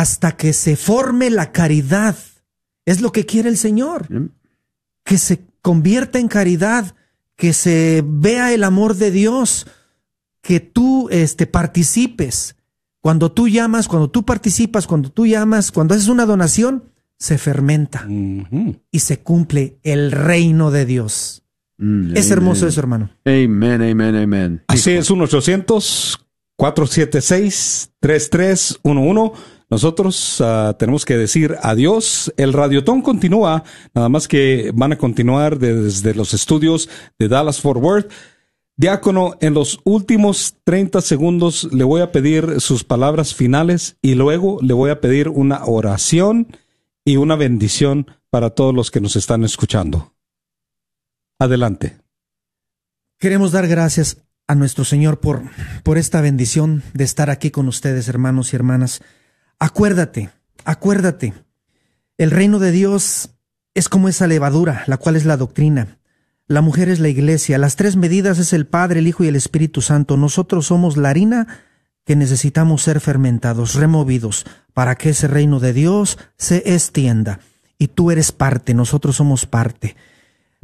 hasta que se forme la caridad. Es lo que quiere el Señor. Que se convierta en caridad, que se vea el amor de Dios, que tú este, participes. Cuando tú llamas, cuando tú participas, cuando tú llamas, cuando haces una donación, se fermenta y se cumple el reino de Dios. Mm, es hermoso eso, hermano. Amén, amén, amén. Así es, 1-800-476-3311. Nosotros ah, tenemos que decir adiós. El radiotón continúa, nada más que van a continuar desde los estudios de Dallas Fort Worth. Diácono, en los últimos 30 segundos le voy a pedir sus palabras finales y luego le voy a pedir una oración y una bendición para todos los que nos están escuchando. Adelante. Queremos dar gracias a nuestro Señor por, por esta bendición de estar aquí con ustedes, hermanos y hermanas. Acuérdate, acuérdate, el reino de Dios es como esa levadura, la cual es la doctrina. La mujer es la iglesia, las tres medidas es el Padre, el Hijo y el Espíritu Santo. Nosotros somos la harina que necesitamos ser fermentados, removidos, para que ese reino de Dios se extienda. Y tú eres parte, nosotros somos parte.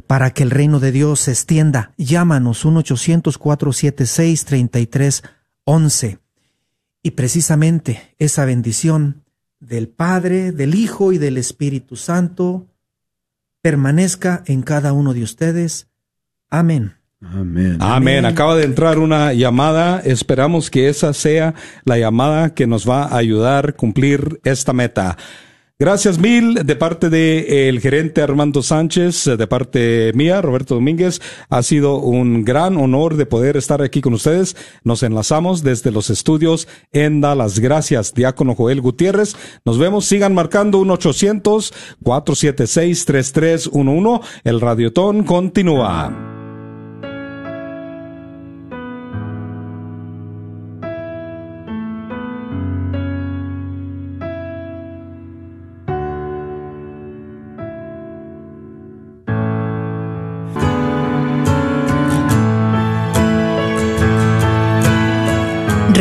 Para que el reino de Dios se extienda, llámanos 1-800-476-3311. Y precisamente esa bendición del Padre, del Hijo y del Espíritu Santo permanezca en cada uno de ustedes. Amén. Amén. Amén. Acaba de entrar una llamada. Esperamos que esa sea la llamada que nos va a ayudar a cumplir esta meta. Gracias mil de parte de el gerente Armando Sánchez, de parte mía, Roberto Domínguez. Ha sido un gran honor de poder estar aquí con ustedes. Nos enlazamos desde los estudios en Dallas. Gracias, Diácono Joel Gutiérrez. Nos vemos. Sigan marcando 1-800-476-3311. El Radiotón continúa.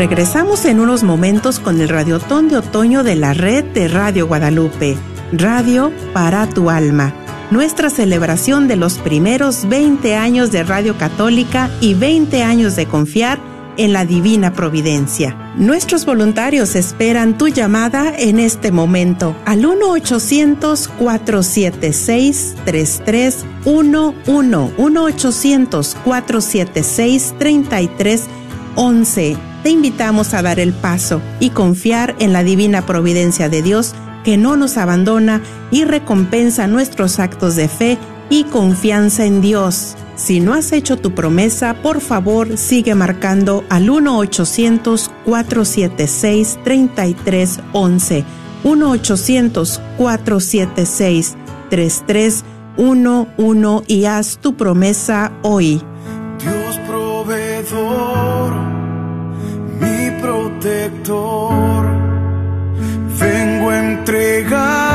Regresamos en unos momentos con el radiotón de otoño de la red de Radio Guadalupe, Radio para tu alma. Nuestra celebración de los primeros 20 años de Radio Católica y 20 años de confiar en la divina providencia. Nuestros voluntarios esperan tu llamada en este momento al 1-800-476-3311. 1-800-476-3311 te invitamos a dar el paso y confiar en la divina providencia de Dios que no nos abandona y recompensa nuestros actos de fe y confianza en Dios. Si no has hecho tu promesa, por favor sigue marcando al 1-800-476-3311. 1-800-476-3311 y haz tu promesa hoy. Dios proveedor Vengo a entregarte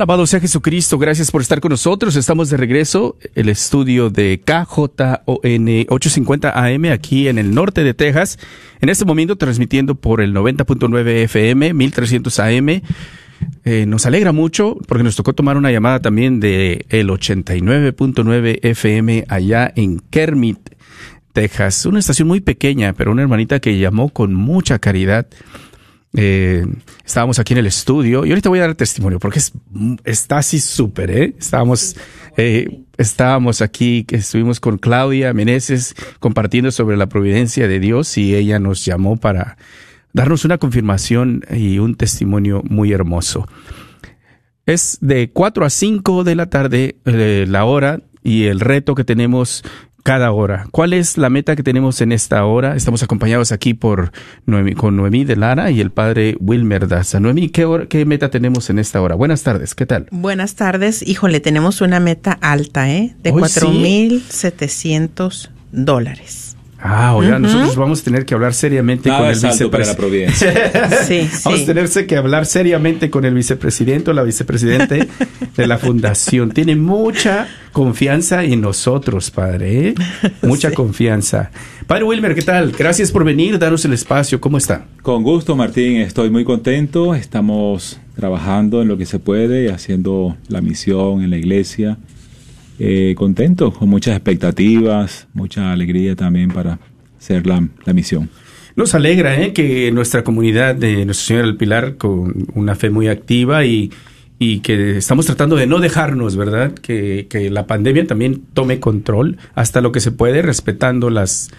Alabado sea Jesucristo, gracias por estar con nosotros. Estamos de regreso, el estudio de KJON 850 AM aquí en el norte de Texas. En este momento transmitiendo por el 90.9 FM, 1300 AM. Eh, nos alegra mucho porque nos tocó tomar una llamada también de el 89.9 FM allá en Kermit, Texas. Una estación muy pequeña, pero una hermanita que llamó con mucha caridad eh, estábamos aquí en el estudio y ahorita voy a dar testimonio porque es, está así súper, ¿eh? Estábamos, eh, estábamos aquí, estuvimos con Claudia Meneses compartiendo sobre la providencia de Dios y ella nos llamó para darnos una confirmación y un testimonio muy hermoso. Es de 4 a 5 de la tarde eh, la hora y el reto que tenemos cada hora. ¿Cuál es la meta que tenemos en esta hora? Estamos acompañados aquí por Noemí, con Noemí de Lara y el padre Wilmer Daza. Noemí, ¿qué, hora, ¿qué meta tenemos en esta hora? Buenas tardes, ¿qué tal? Buenas tardes. Híjole, tenemos una meta alta, ¿eh? De Hoy cuatro sí. mil setecientos dólares. Ah, oiga, nosotros vamos a tener que hablar seriamente con el vicepresidente. Sí, Vamos a tener que hablar seriamente con el vicepresidente o la vicepresidente de la fundación. Tiene mucha confianza en nosotros, padre. ¿eh? Mucha Sí. confianza. Padre Wilmer, ¿qué tal? Gracias por venir, darnos el espacio. ¿Cómo está? Con gusto, Martín. Estoy muy contento. Estamos trabajando en lo que se puede, haciendo la misión en la iglesia. Eh, contento, con muchas expectativas, mucha alegría también para hacer la, la misión. Nos alegra ¿eh? que nuestra comunidad de Nuestra Señora del Pilar, con una fe muy activa y, y que estamos tratando de no dejarnos, ¿verdad? Que, que la pandemia también tome control hasta lo que se puede, respetando las,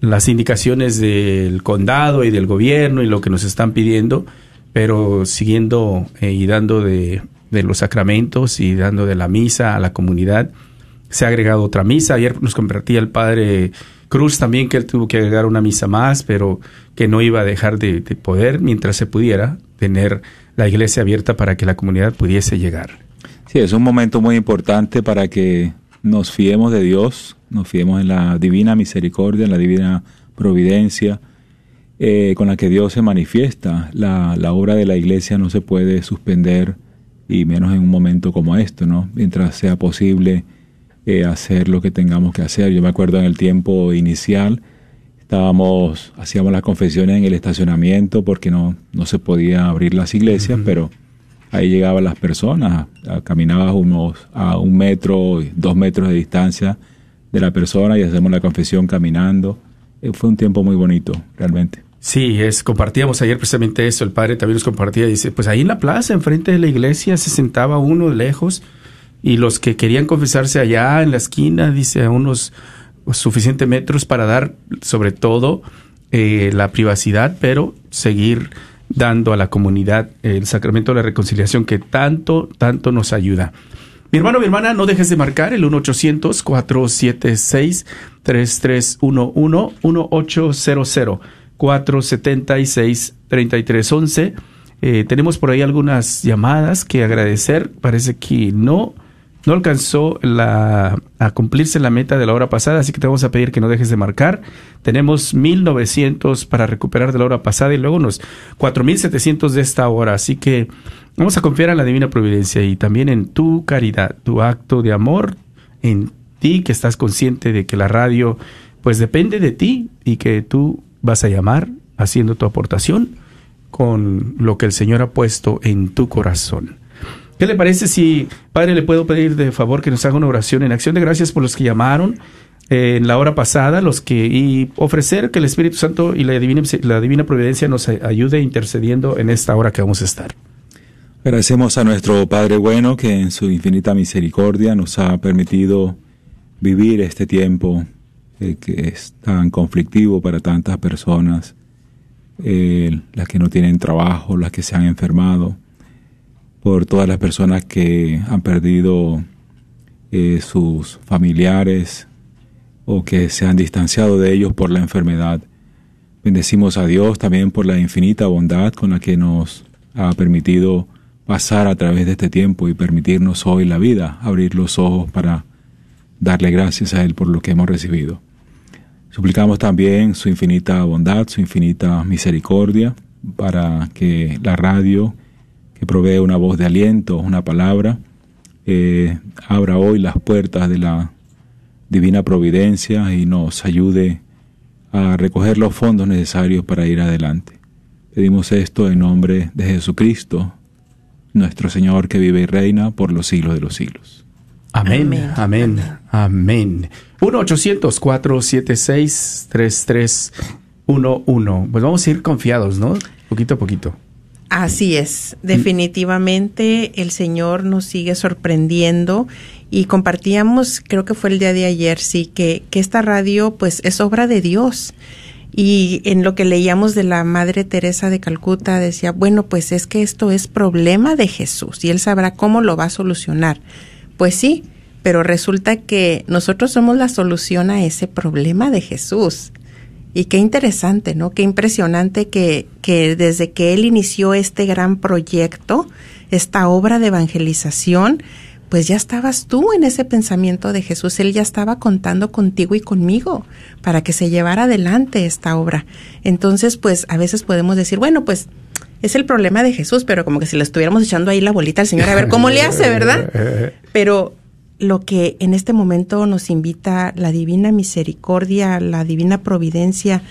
las indicaciones del condado y del gobierno y lo que nos están pidiendo, pero siguiendo eh, y dando de, de los sacramentos y dando de la misa a la comunidad. Se ha agregado otra misa. Ayer nos compartía el padre Cruz también que él tuvo que agregar una misa más, pero que no iba a dejar de, de poder, mientras se pudiera, tener la iglesia abierta para que la comunidad pudiese llegar. Sí, es un momento muy importante para que nos fiemos de Dios, nos fiemos en la divina misericordia, en la divina providencia, eh, con la que Dios se manifiesta. La, la obra de la iglesia no se puede suspender, y menos en un momento como esto, ¿no? Mientras sea posible eh, hacer lo que tengamos que hacer. Yo me acuerdo en el tiempo inicial, estábamos, hacíamos las confesiones en el estacionamiento porque no, no se podía abrir las iglesias, pero ahí llegaban las personas, caminabas unos a un metro, dos metros de distancia de la persona y hacemos la confesión caminando. Eh, fue un tiempo muy bonito, realmente. Sí, es, compartíamos ayer precisamente eso, el padre también nos compartía, dice, pues ahí en la plaza, enfrente de la iglesia, se sentaba uno lejos y los que querían confesarse allá en la esquina, dice, a unos suficientes metros para dar sobre todo eh, la privacidad, pero seguir dando a la comunidad el sacramento de la reconciliación que tanto, tanto nos ayuda. Mi hermano, mi hermana, no dejes de marcar el 1-800-476-3311, 1-800. 476-3311. Eh, tenemos por ahí algunas llamadas que agradecer. Parece que no, no alcanzó la, a cumplirse la meta de la hora pasada, así que te vamos a pedir que no dejes de marcar. Tenemos 1900 para recuperar de la hora pasada y luego unos 4700 de esta hora, así que vamos a confiar en la divina providencia y también en tu caridad, tu acto de amor, en ti que estás consciente de que la radio pues depende de ti y que tú vas a llamar haciendo tu aportación con lo que el Señor ha puesto en tu corazón. ¿Qué le parece si, Padre, le puedo pedir de favor que nos haga una oración en acción de gracias por los que llamaron eh, en la hora pasada, los que y ofrecer que el Espíritu Santo y la divina, la divina providencia nos ayude intercediendo en esta hora que vamos a estar? Agradecemos a nuestro Padre bueno que en su infinita misericordia nos ha permitido vivir este tiempo eh, que es tan conflictivo para tantas personas, eh, las que no tienen trabajo, las que se han enfermado, por todas las personas que han perdido eh, sus familiares o que se han distanciado de ellos por la enfermedad. Bendecimos a Dios también por la infinita bondad con la que nos ha permitido pasar a través de este tiempo y permitirnos hoy la vida, abrir los ojos para darle gracias a Él por lo que hemos recibido. Suplicamos también su infinita bondad, su infinita misericordia para que la radio que provee una voz de aliento, una palabra, eh, abra hoy las puertas de la divina providencia y nos ayude a recoger los fondos necesarios para ir adelante. Pedimos esto en nombre de Jesucristo, nuestro Señor que vive y reina por los siglos de los siglos. Amén, Amén. amén, amén. 1-800-476-3311. Pues vamos a ir confiados, ¿no? Poquito a poquito. Así es, definitivamente el Señor nos sigue sorprendiendo y compartíamos, creo que fue el día de ayer, sí, que, que esta radio pues es obra de Dios. Y en lo que leíamos de la Madre Teresa de Calcuta decía, bueno, pues es que esto es problema de Jesús y él sabrá cómo lo va a solucionar. Pues sí, pero resulta que nosotros somos la solución a ese problema de Jesús. Y qué interesante, ¿no? Qué impresionante que, que desde que él inició este gran proyecto, esta obra de evangelización, pues ya estabas tú en ese pensamiento de Jesús. Él ya estaba contando contigo y conmigo para que se llevara adelante esta obra. Entonces, pues a veces podemos decir, bueno, pues es el problema de Jesús, pero como que si le estuviéramos echando ahí la bolita al Señor a ver cómo le hace, ¿verdad? Pero lo que en este momento nos invita la divina misericordia, la divina providencia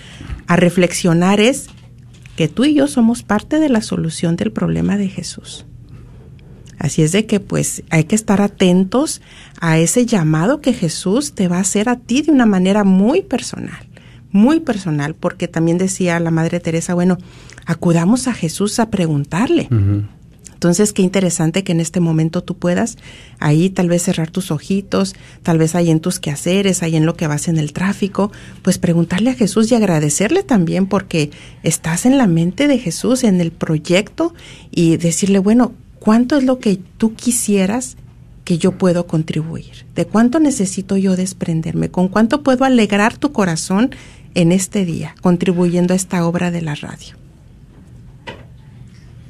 a reflexionar es que tú y yo somos parte de la solución del problema de Jesús. Así es de que pues hay que estar atentos a ese llamado que Jesús te va a hacer a ti de una manera muy personal, muy personal, porque también decía la Madre Teresa, bueno, acudamos a Jesús a preguntarle. Entonces, qué interesante que en este momento tú puedas ahí tal vez cerrar tus ojitos, tal vez ahí en tus quehaceres, ahí en lo que vas en el tráfico, pues preguntarle a Jesús y agradecerle también porque estás en la mente de Jesús, en el proyecto y decirle, bueno, ¿cuánto es lo que tú quisieras que yo puedo contribuir? ¿De cuánto necesito yo desprenderme? ¿Con cuánto puedo alegrar tu corazón en este día, contribuyendo a esta obra de la radio?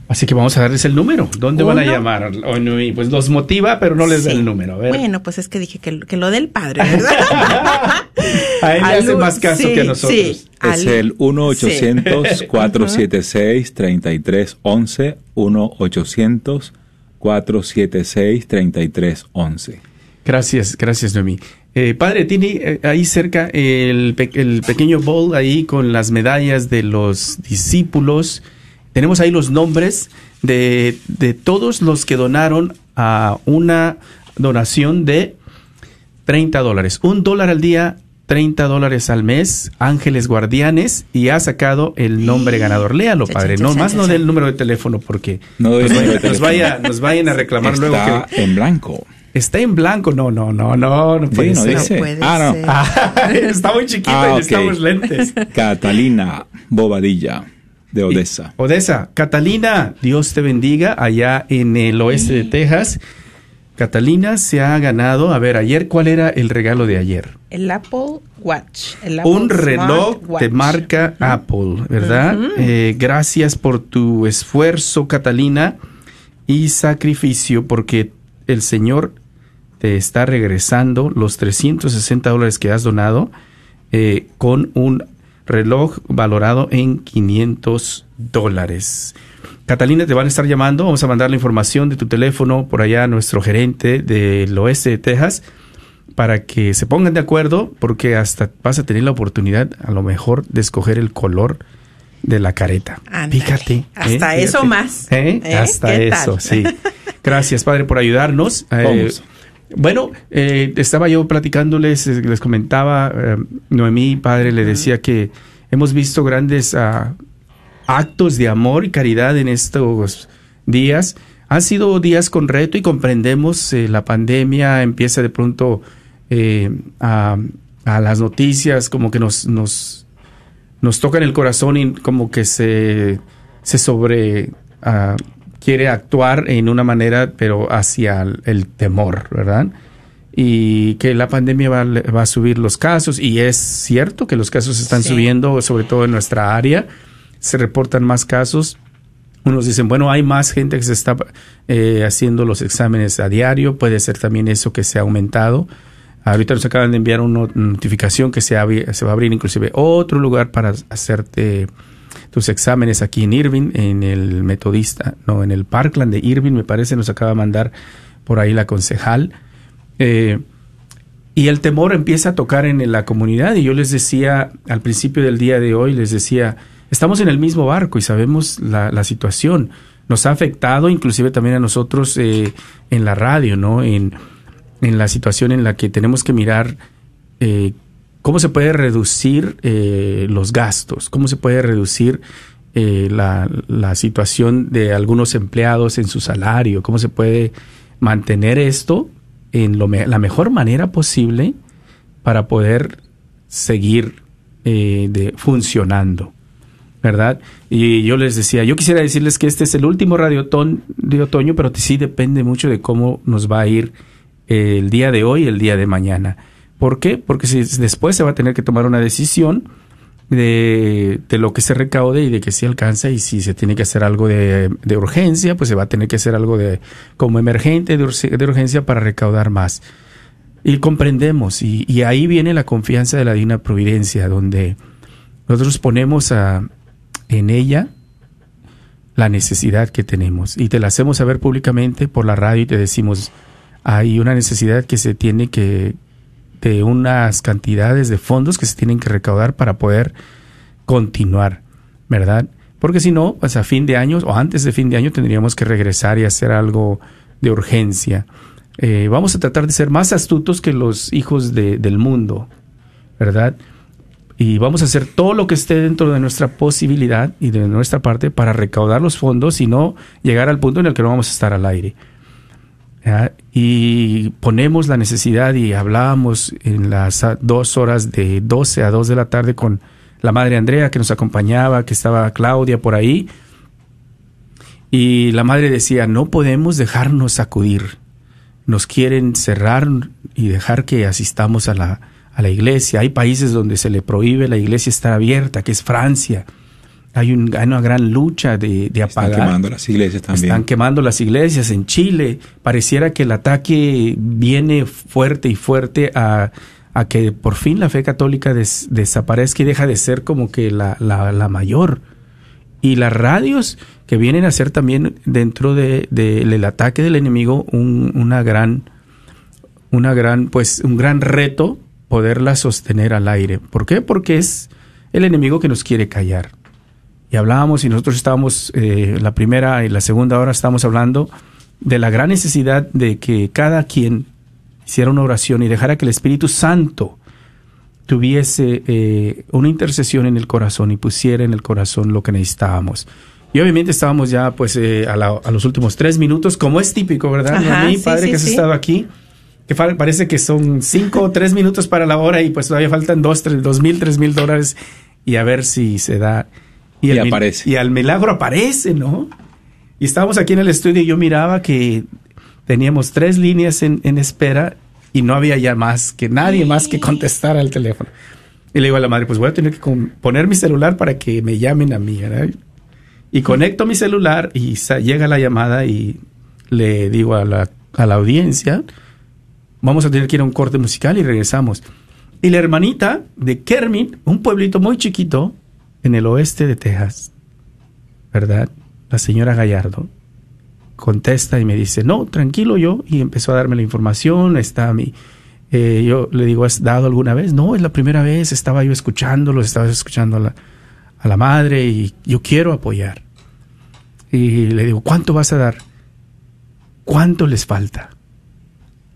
Así que vamos a darles el número. ¿Dónde van a Uno. llamar? Pues los motiva, pero no les da Sí. el número. A ver. Bueno, pues es que dije que, que lo del padre, ¿verdad? a él le hace más caso sí, que a nosotros. sí. Es Al- el 1-800-476-3311. 1-800-476-3311. Gracias, gracias, Noemí. Eh, padre, tiene eh, ahí cerca el, pe- el pequeño bowl ahí con las medallas de los discípulos. Tenemos ahí los nombres de, de todos los que donaron a una donación de 30 dólares. Un dólar al día, 30 dólares al mes, Ángeles Guardianes, y ha sacado el nombre ganador. Léalo, Cha, padre. cha, No, cha, más cha, no cha. del número de teléfono porque No nos, el número vaya- de nos, teléfono. vaya- nos vayan a reclamar luego Está que en blanco. Está en blanco. No, no, no, no, no puede Sí, no ser. dice. No puede Ah, no. ser. Ah, está muy chiquito Ah, y ok. necesitamos lentes. Catalina Bobadilla, de Odessa. Odessa, Catalina, Dios te bendiga allá en el oeste de Texas. Catalina se ha ganado, a ver, ayer, ¿cuál era el regalo de ayer? El Apple Watch. el Apple Un reloj de marca Apple, ¿verdad? Eh, gracias por tu esfuerzo, Catalina, y sacrificio, porque el Señor te está regresando los 360 dólares que has donado eh, con un reloj valorado en 500 dólares. Catalina, te van a estar llamando, vamos a mandar la información de tu teléfono por allá a nuestro gerente del oeste de Texas para que se pongan de acuerdo porque hasta vas a tener la oportunidad a lo mejor de escoger el color de la careta. Ándale. Fíjate. Hasta ¿eh? eso Fíjate. más. ¿Eh? ¿Eh? Hasta ¿Qué eso, tal? sí. Gracias, padre, por ayudarnos. Eh, bueno, eh, estaba yo platicándoles, eh, les comentaba, eh, Noemí, padre, le decía que hemos visto grandes ah, actos de amor y caridad en estos días. Han sido días con reto y comprendemos eh, la pandemia empieza de pronto a, a las noticias como que nos, nos, nos tocan el corazón y como que se, se sobre ah, quiere actuar en una manera pero hacia el, el temor, ¿verdad? Y que la pandemia va, a- va a subir los casos y es cierto que los casos están Sí. subiendo, sobre todo en nuestra área, se reportan más casos. Unos dicen, bueno, hay más gente que se está eh, haciendo los exámenes a diario, puede ser también eso que se ha aumentado. Ahorita nos acaban de enviar una notificación que se, se va a abrir inclusive otro lugar para hacerte tus exámenes aquí en Irving, en el Metodista, no, en el Parkland de Irving, me parece, nos acaba de mandar por ahí la concejal. Eh, y el temor empieza a tocar en la comunidad y yo les decía al principio del día de hoy, les decía, estamos en el mismo barco y sabemos la, situación. Nos ha afectado inclusive también a nosotros eh, en la radio, ¿no? En, en, la situación en la que tenemos que mirar eh, cómo se puede reducir eh, los gastos, cómo se puede reducir eh, la, situación de algunos empleados en su salario, cómo se puede mantener esto en lo la mejor manera posible para poder seguir eh, funcionando, ¿verdad? Y yo les decía, yo quisiera decirles que este es el último radiotón de otoño, pero sí depende mucho de cómo nos va a ir eh, el día de hoy y el día de mañana. ¿Por qué? Porque si después se va a tener que tomar una decisión de, de lo que se recaude y de que se alcanza y si se tiene que hacer algo de, de urgencia, pues se va a tener que hacer algo de como emergente de, urge- de urgencia para recaudar más. Y comprendemos, y, y ahí viene la confianza de la Divina Providencia, donde nosotros ponemos a, en ella la necesidad que tenemos y te la hacemos saber públicamente por la radio y te decimos, hay una necesidad que se tiene que, de unas cantidades de fondos que se tienen que recaudar para poder continuar, ¿verdad? Porque si no, pues a fin de año o antes de fin de año tendríamos que regresar y hacer algo de urgencia. Eh, vamos a tratar de ser más astutos que los hijos de- del mundo, ¿verdad? Y vamos a hacer todo lo que esté dentro de nuestra posibilidad y de nuestra parte para recaudar los fondos y no llegar al punto en el que no vamos a estar al aire. Y ponemos la necesidad y hablábamos en las dos horas de 12 a 2 de la tarde con la madre Andrea que nos acompañaba, que estaba Claudia por ahí. Y la madre decía, no podemos dejarnos sacudir. Nos quieren cerrar y dejar que asistamos a la, a la iglesia. Hay países donde se le prohíbe la iglesia estar abierta, que es Francia. Hay, un- hay una gran lucha de, de Están apagar. quemando las iglesias también. Están quemando las iglesias en Chile. Pareciera que el ataque viene fuerte y fuerte a, a que por fin la fe católica des- desaparezca y deja de ser como que la, la- la mayor. Y las radios que vienen a ser también dentro de, de- del ataque del enemigo un- una gran, una gran, pues un gran reto poderla sostener al aire. ¿Por qué? Porque es el enemigo que nos quiere callar y hablábamos y nosotros estábamos, eh, la primera y la segunda hora estábamos hablando de la gran necesidad de que cada quien hiciera una oración y dejara que el Espíritu Santo tuviese eh, una intercesión en el corazón y pusiera en el corazón lo que necesitábamos. Y obviamente estábamos ya pues eh, a, la- a los últimos tres minutos, como es típico, ¿verdad? Ajá, Noemí, sí, padre sí, que has sí. estado aquí, que parece que son cinco o tres minutos para la hora y pues todavía faltan dos, tres, dos mil, tres mil dólares y a ver si se da. Y aparece. Y al milagro aparece, ¿no? Y estábamos aquí en el estudio y yo miraba que teníamos tres líneas en, en espera y no había ya más que nadie más que contestara al teléfono. Y le digo a la madre, pues voy a tener que poner mi celular para que me llamen a mí, ¿verdad? Y conecto mi celular y llega la llamada y le digo a la, a la audiencia, vamos a tener que ir a un corte musical y regresamos. Y la hermanita de Kermit, un pueblito muy chiquito en el oeste de Texas, ¿verdad? La señora Gallardo contesta y me dice, no, tranquilo yo, y empezó a darme la información, está mi... eh, yo le digo, ¿has dado alguna vez? No, es la primera vez, estaba yo escuchándolos, estaba escuchando a la, a la madre y yo quiero apoyar. Y le digo, ¿cuánto vas a dar? ¿Cuánto les falta?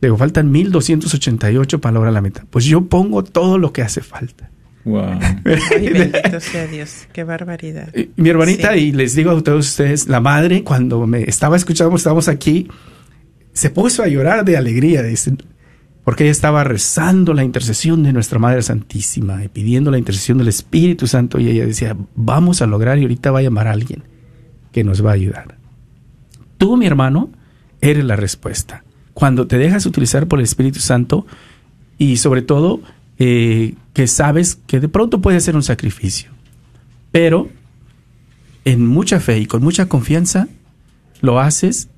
Le digo, faltan 1288 para lograr la meta. Pues yo pongo todo lo que hace falta. Wow. Ay, bendito sea Dios. Qué barbaridad. Y Mi hermanita, Sí. y les digo a todos ustedes, la madre, cuando me estaba escuchando, estábamos aquí, se puso a llorar de alegría, dice, porque ella estaba rezando la intercesión de nuestra Madre Santísima y pidiendo la intercesión del Espíritu Santo, y ella decía, vamos a lograr, y ahorita va a llamar a alguien que nos va a ayudar. Tú, mi hermano, eres la respuesta. Cuando te dejas utilizar por el Espíritu Santo y sobre todo eh, que sabes que de pronto puede ser un sacrificio, pero en mucha fe y con mucha confianza lo haces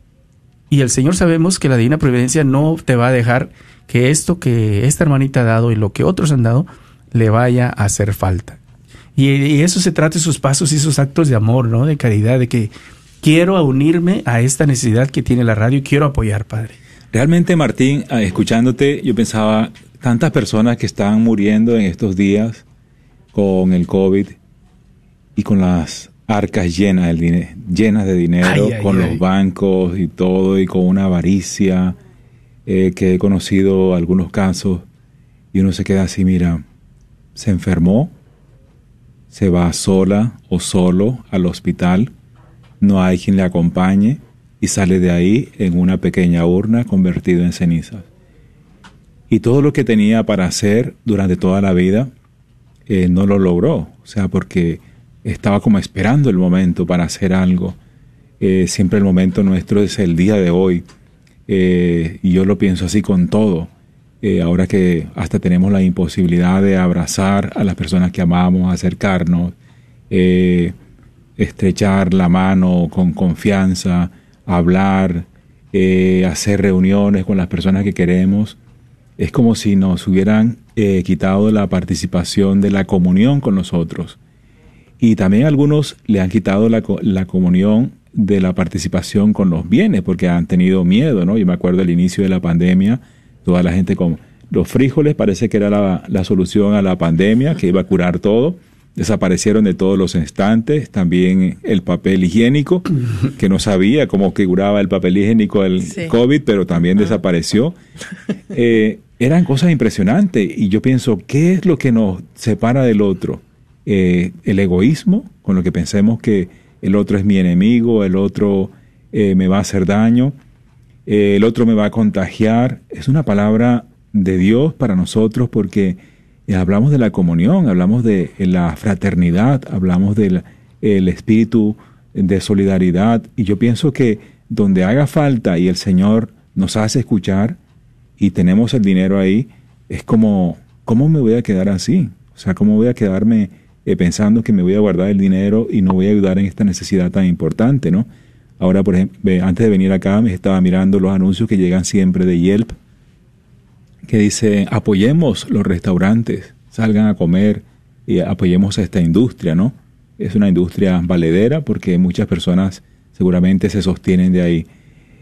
y el Señor sabemos que la divina providencia no te va a dejar que esto que esta hermanita ha dado y lo que otros han dado le vaya a hacer falta. Y, y eso se trata de sus pasos y sus actos de amor, ¿no? De caridad, de que quiero unirme a esta necesidad que tiene la radio y quiero apoyar, Padre. Realmente, Martín, ah, escuchándote, yo pensaba, tantas personas que están muriendo en estos días con el COVID y con las arcas llenas, de dinero, Ay, con ay. los bancos y todo, y con una avaricia, eh, que he conocido algunos casos, y uno se queda así, mira, se enfermó, se va sola o solo al hospital, no hay quien le acompañe y sale de ahí en una pequeña urna convertido en cenizas. Y todo lo que tenía para hacer durante toda la vida eh, no lo logró, o sea, porque estaba como esperando el momento para hacer algo. Eh, siempre el momento nuestro es el día de hoy. Eh, y yo lo pienso así con todo. Ahora que hasta tenemos la imposibilidad de abrazar a las personas que amamos, acercarnos, estrechar la mano con confianza, hablar, hacer reuniones con las personas que queremos, es como si nos hubieran eh, quitado la participación de la comunión con nosotros. Y también algunos le han quitado la, la comunión de la participación con los bienes, porque han tenido miedo, ¿no? Yo me acuerdo al inicio de la pandemia, toda la gente con los frijoles parece que era la, la solución a la pandemia, que iba a curar todo. Desaparecieron de todos los instantes, también el papel higiénico, que no sabía cómo que curaba el papel higiénico el Sí. COVID, pero también desapareció. Eh, eran cosas impresionantes y yo pienso, ¿qué es lo que nos separa del otro? Eh, el egoísmo, con lo que pensemos que el otro es mi enemigo, el otro eh, me va a hacer daño, eh, el otro me va a contagiar. Es una palabra de Dios para nosotros porque hablamos de la comunión, hablamos de eh, la fraternidad, hablamos del el espíritu de solidaridad y yo pienso que donde haga falta y el Señor nos hace escuchar y tenemos el dinero ahí, es como, ¿cómo me voy a quedar así? O sea, ¿cómo voy a quedarme eh, pensando que me voy a guardar el dinero y no voy a ayudar en esta necesidad tan importante, ¿no? Ahora, por ejemplo, antes de venir acá, me estaba mirando los anuncios que llegan siempre de Yelp, que dice, apoyemos los restaurantes, salgan a comer y apoyemos a esta industria, ¿no? Es una industria valedera porque muchas personas seguramente se sostienen de ahí.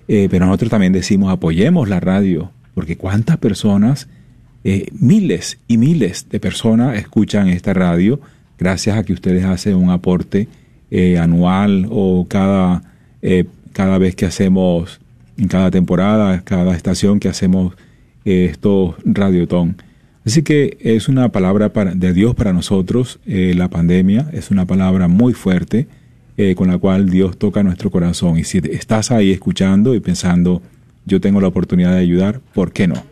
Eh, pero nosotros también decimos, apoyemos la radio, porque cuántas personas, eh, miles y miles de personas escuchan esta radio gracias a que ustedes hacen un aporte eh, anual o cada, eh, cada vez que hacemos, en cada temporada, cada estación que hacemos estos radiotón. Así que es una palabra para- de Dios para nosotros, eh, la pandemia, es una palabra muy fuerte eh, con la cual Dios toca nuestro corazón. Y si estás ahí escuchando y pensando, yo tengo la oportunidad de ayudar, ¿por qué no?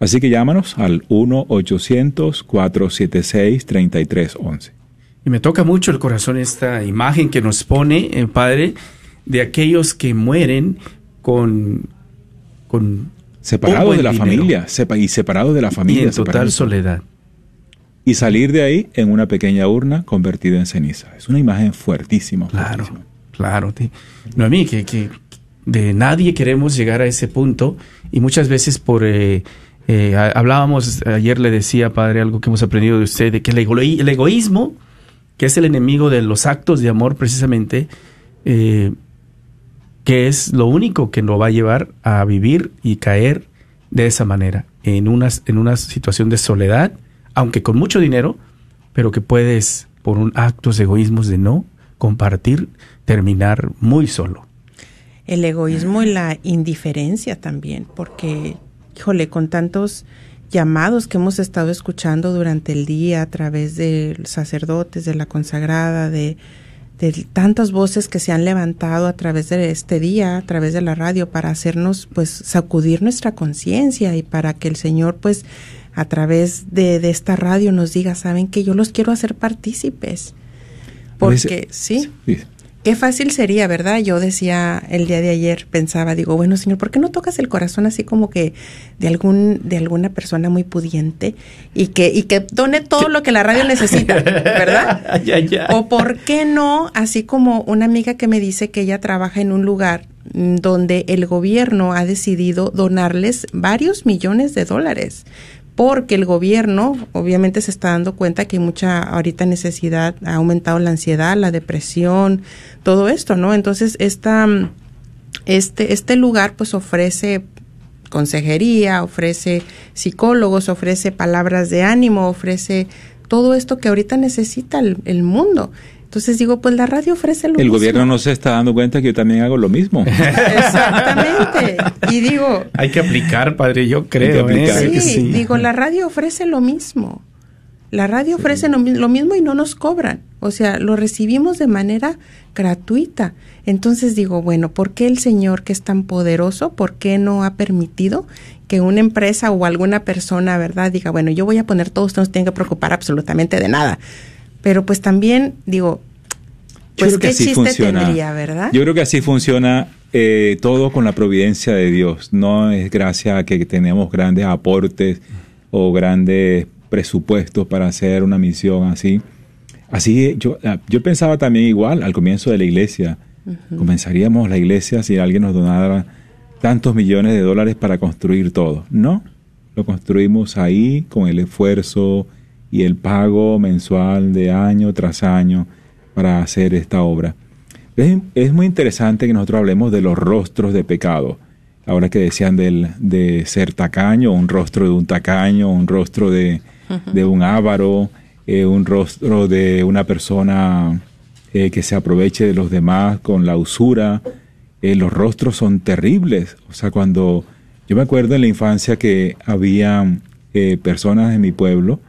Así que llámanos al 1-800-476-3311. Y me toca mucho el corazón esta imagen que nos pone, eh, Padre, de aquellos que mueren con... con buen de la dinero familia, sepa- y separados de la y familia. en total soledad. Y salir de ahí en una pequeña urna convertida en ceniza. Es una imagen fuertísima. Claro, fuertísima. claro. ti- Noemí, que, que de nadie queremos llegar a ese punto y muchas veces por... eh, eh, ha- hablábamos, ayer le decía, Padre, algo que hemos aprendido de usted, de que el, ego- el egoísmo, que es el enemigo de los actos de amor precisamente, eh, que es lo único que nos va a llevar a vivir y caer de esa manera, en una, en una situación de soledad, aunque con mucho dinero, pero que puedes, por un actos de egoísmos de no compartir, terminar muy solo. El egoísmo y la indiferencia también, porque, híjole, con tantos llamados que hemos estado escuchando durante el día a través de sacerdotes, de la consagrada, de, de tantas voces que se han levantado a través de este día, a través de la radio, para hacernos, pues, sacudir nuestra conciencia y para que el Señor, pues, a través de, de esta radio nos diga, saben que yo los quiero hacer partícipes. Veces- Porque, sí. Sí. Qué fácil sería, ¿verdad? Yo decía el día de ayer, pensaba, digo, bueno, señor, ¿por qué no tocas el corazón así como que de algún de alguna persona muy pudiente y que y que done todo lo que la radio necesita, ¿verdad? Ay, ay, ay. O por qué no, así como una amiga que me dice que ella trabaja en un lugar mm, donde el gobierno ha decidido donarles varios millones de dólares porque el gobierno obviamente se está dando cuenta que hay mucha ahorita necesidad, ha aumentado la ansiedad, la depresión, todo esto, ¿no? Entonces, esta, este, este lugar pues ofrece consejería, ofrece psicólogos, ofrece palabras de ánimo, ofrece todo esto que ahorita necesita el, el mundo. Entonces digo, pues la radio ofrece lo El mismo. gobierno no se está dando cuenta que yo también hago lo mismo. Exactamente. Y digo, Hay que aplicar, padre, yo creo. que aplicar. ¿eh? sí, Que digo, la radio ofrece lo mismo. La radio ofrece lo, mi- lo mismo y no nos cobran. O sea, lo recibimos de manera gratuita. Entonces digo, bueno, ¿por qué el Señor que es tan poderoso, por qué no ha permitido que una empresa o alguna persona, verdad, diga, bueno, yo voy a poner todo, usted no se tiene que preocupar absolutamente de nada? Pero pues también digo, Yo pues creo que qué así chiste funciona. tendría, ¿verdad? Yo creo que así funciona eh, todo con la providencia de Dios. No es gracias a que tenemos grandes aportes o grandes presupuestos para hacer una misión así. Así yo, ah, yo pensaba también igual al comienzo de la iglesia. Comenzaríamos la iglesia si alguien nos donara tantos millones de dólares para construir todo. No, lo construimos ahí con el esfuerzo y el pago mensual de año tras año para hacer esta obra. Es, es muy interesante que nosotros hablemos de los rostros de pecado. Ahora que decían del, de ser tacaño, un rostro de un tacaño, un rostro de, de un avaro, eh, un rostro de una persona eh, que se aproveche de los demás con la usura. Eh, los rostros son terribles. O sea, cuando yo me acuerdo en la infancia que había eh, personas en mi pueblo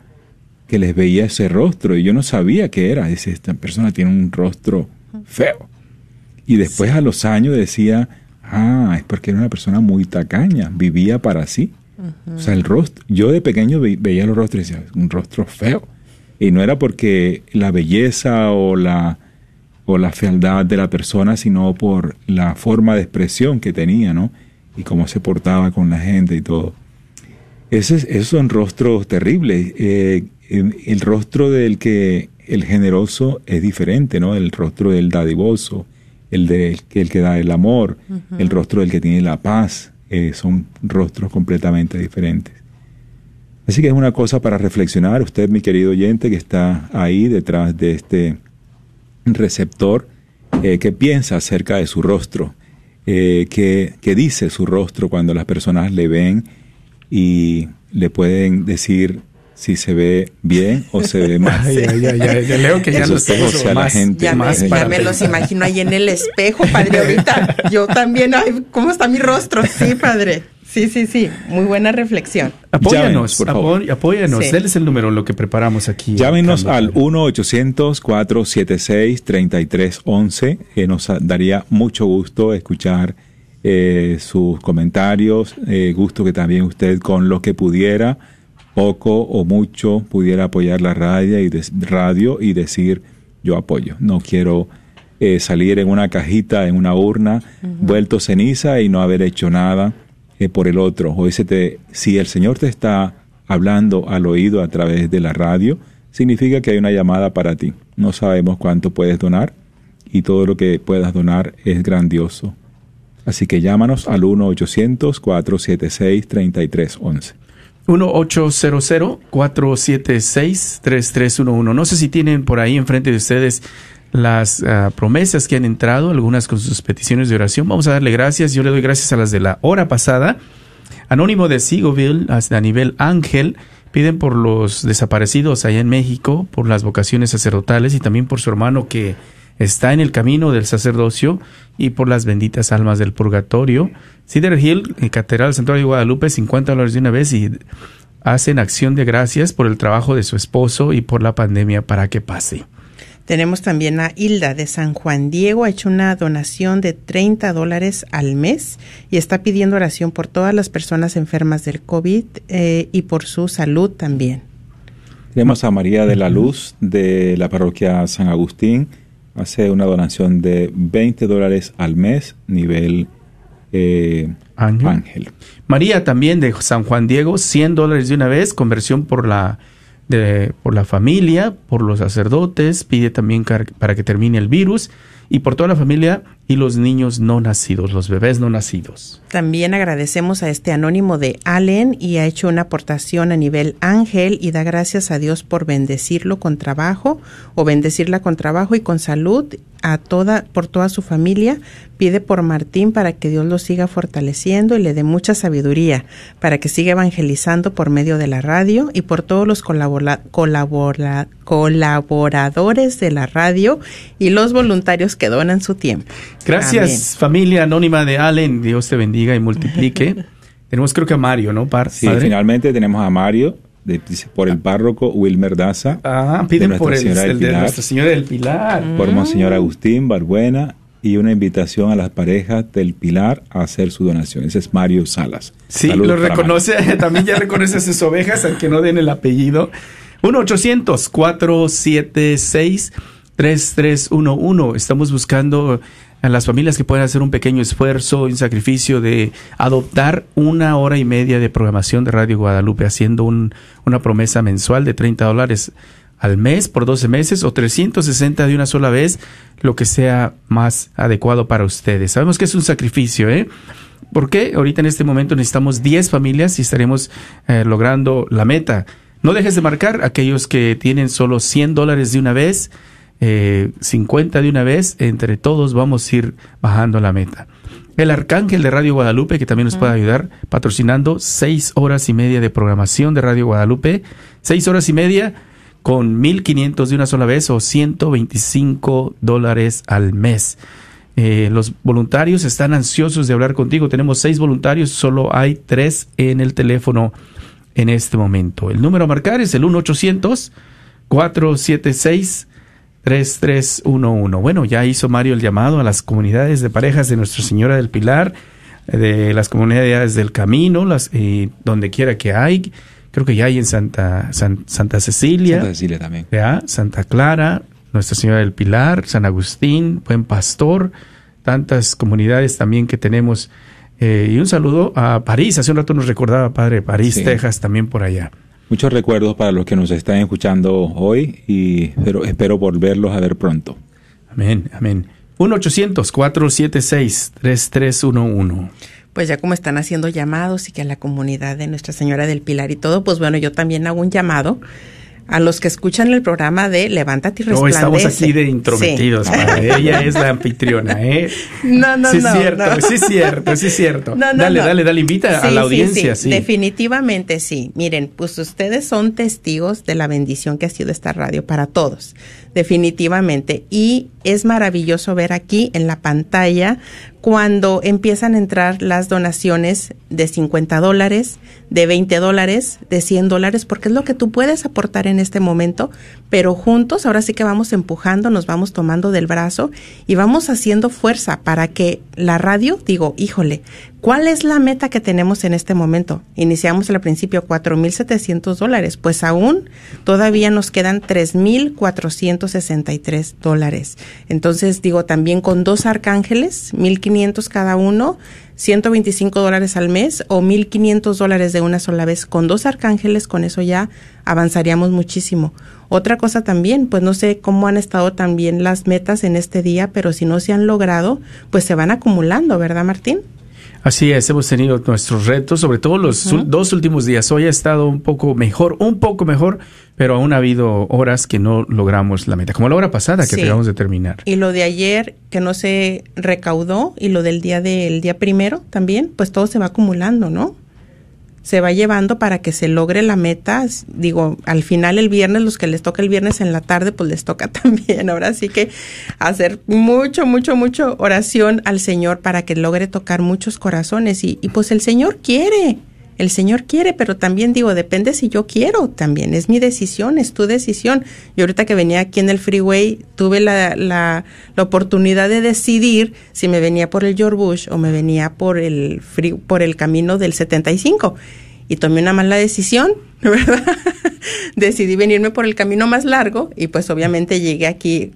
que les veía ese rostro y yo no sabía qué era. Dice, esta persona tiene un rostro feo. Y después a los años decía, ah, es porque era una persona muy tacaña, vivía para sí. O sea, el rostro, yo de pequeño ve- veía los rostros y decía, un rostro feo. Y no era porque la belleza o la, o la fealdad de la persona, sino por la forma de expresión que tenía, ¿no? Y cómo se portaba con la gente y todo. Ese es- esos son rostros terribles. Eh, el, rostro del que el generoso es diferente, ¿no? El rostro del dadivoso, el del que el que da el amor, el rostro del que tiene la paz, eh, son rostros completamente diferentes. Así que es una cosa para reflexionar. Usted, mi querido oyente, que está ahí detrás de este receptor, eh, ¿qué piensa acerca de su rostro? Eh, ¿qué, qué dice su rostro cuando las personas le ven y le pueden decir si se ve bien o se ve mal? Ay, ay, ay, ay, ya leo que ya Eso los es todo, puso o sea, la más, gente- Ya, me, más ya me los imagino ahí en el espejo, padre, ahorita. Yo también, ay, ¿cómo está mi rostro? Sí, padre. Sí, sí, sí. Muy buena reflexión. Apóyanos, Llámenos, por favor. apo- apóyanos. Sí. Denles el número, lo que preparamos aquí. Llámenos al 1-800-476-3311. que nos daría mucho gusto escuchar eh, sus comentarios. eh, gusto que también usted, con lo que pudiera, poco o mucho, pudiera apoyar la radio y, des- radio y decir: Yo apoyo. No quiero eh, salir en una cajita, en una urna, vuelto ceniza y no haber hecho nada eh, por el otro. O ese te, si el Señor te está hablando al oído a través de la radio, significa que hay una llamada para ti. No sabemos cuánto puedes donar y todo lo que puedas donar es grandioso. Así que llámanos al 1-800-476-3311. 1-800-476-3311. No sé si tienen por ahí enfrente de ustedes las ah, promesas que han entrado, algunas con sus peticiones de oración. Vamos a darle gracias. Yo le doy gracias a las de la hora pasada. Anónimo de Sigoville, hasta nivel ángel, piden por los desaparecidos allá en México, por las vocaciones sacerdotales y también por su hermano que está en el camino del sacerdocio y por las benditas almas del purgatorio. Cedar Hill, Catedral Santuario de Guadalupe, 50 dólares de una vez y hacen acción de gracias por el trabajo de su esposo y por la pandemia para que pase. Tenemos también a Hilda de San Juan Diego, ha hecho una donación de 30 dólares al mes y está pidiendo oración por todas las personas enfermas del COVID eh, y por su salud también. Tenemos a María de la Luz de la parroquia San Agustín. Hace una donación de 20 dólares al mes, nivel eh, Ángel. ángel. María también de San Juan Diego, 100 dólares de una vez, conversión por la, de, por la familia, por los sacerdotes, pide también para que termine el virus y por toda la familia y los niños no nacidos, los bebés no nacidos. También agradecemos a este anónimo de Allen y ha hecho una aportación a nivel ángel y da gracias a Dios por bendecirlo con trabajo o bendecirla con trabajo y con salud a toda por toda su familia. Pide por Martín para que Dios lo siga fortaleciendo y le dé mucha sabiduría para que siga evangelizando por medio de la radio y por todos los colabora, colabora, colaboradores de la radio y los voluntarios que donan su tiempo. Gracias, familia anónima de Allen. Dios te bendiga y multiplique. Tenemos creo que a Mario, ¿no? Par Sí, finalmente tenemos a Mario, de- por el párroco Wilmer Daza, Ah, piden de por el, el de Pilar. Nuestra Señora del Pilar. por Monseñor Agustín Barbuena y una invitación a las parejas del Pilar a hacer su donación. Ese es Mario Salas. Sí, Saludos lo reconoce, también ya reconoce a sus ovejas, aunque no den el apellido. 1-800-476-3311. Estamos buscando a las familias que puedan hacer un pequeño esfuerzo, un sacrificio de adoptar una hora y media de programación de Radio Guadalupe, haciendo un- una promesa mensual de 30 dólares al mes por 12 meses o 360 de una sola vez, lo que sea más adecuado para ustedes. Sabemos que es un sacrificio, ¿eh? ¿Por qué? Ahorita en este momento necesitamos 10 familias y estaremos eh, logrando la meta. No dejes de marcar aquellos que tienen solo 100 dólares de una vez, eh, 50 de una vez, entre todos vamos a ir bajando la meta. El Arcángel de Radio Guadalupe, que también nos puede ayudar, patrocinando seis horas y media de programación de Radio Guadalupe, seis horas y media con 1.500 de una sola vez o 125 dólares al mes. Eh, los voluntarios están ansiosos de hablar contigo. Tenemos seis voluntarios, solo hay tres en el teléfono en este momento. El número a marcar es el 1-800-476-3311. Bueno, ya hizo Mario el llamado a las comunidades de parejas de Nuestra Señora del Pilar, de las comunidades del Camino, las, eh, donde quiera que hay. Creo que ya hay en Santa, San- Santa Cecilia. Santa Cecilia también. ¿ya? Santa Clara, Nuestra Señora del Pilar, San Agustín, Buen Pastor, tantas comunidades también que tenemos. Eh, y un saludo a París, hace un rato nos recordaba, Padre, París, Sí. Texas, también por allá. Muchos recuerdos para los que nos están escuchando hoy y pero espero volverlos a ver pronto. Amén, amén. 1-800-476-3311. Pues ya como están haciendo llamados y que a la comunidad de Nuestra Señora del Pilar y todo, pues bueno, yo también hago un llamado a los que escuchan el programa de Levántate y No, Resplandece. estamos aquí de intrometidos, Sí. Ella es la anfitriona, ¿eh? No, no, sí, no, es cierto, no. sí es cierto, sí es cierto. No, no, dale, no. dale, dale, invita a la audiencia, sí. Definitivamente sí. Miren, pues ustedes son testigos de la bendición que ha sido esta radio para todos. Definitivamente. Y es maravilloso ver aquí en la pantalla cuando empiezan a entrar las donaciones de 50 dólares, de 20 dólares, de 100 dólares, porque es lo que tú puedes aportar en este momento, pero juntos, ahora sí que vamos empujando, nos vamos tomando del brazo y vamos haciendo fuerza para que la radio, digo, híjole, ¿cuál es la meta que tenemos en este momento? Iniciamos al principio 4.700 dólares, pues aún todavía nos quedan 3.463 dólares. Entonces, digo, también con dos arcángeles, 1.500 cada uno, 125 dólares al mes o 1.500 dólares de una sola vez. Con dos arcángeles, con eso ya avanzaríamos muchísimo. Otra cosa también, pues no sé cómo han estado también las metas en este día, pero si no se han logrado, pues se van acumulando, ¿verdad, Martín? Así es, hemos tenido nuestros retos, sobre todo los dos últimos días. Hoy ha estado un poco mejor, un poco mejor, pero aún ha habido horas que no logramos la meta, como la hora pasada que Sí. acabamos de terminar. Y lo de ayer que no se recaudó y lo del día del día primero también, pues todo se va acumulando, ¿no? Se va llevando para que se logre la meta. Digo, al final el viernes, los que les toca el viernes en la tarde, pues les toca también. Ahora sí que hacer mucho, mucho, mucho oración al Señor para que logre tocar muchos corazones. Y, y pues el Señor quiere. El Señor quiere, pero también digo, depende si yo quiero también. Es mi decisión, es tu decisión. Yo ahorita que venía aquí en el freeway, tuve la, la, la oportunidad de decidir si me venía por el George Bush o me venía por el, free- por el camino del 75. Y tomé una mala decisión, ¿verdad? Decidí venirme por el camino más largo y pues obviamente llegué aquí,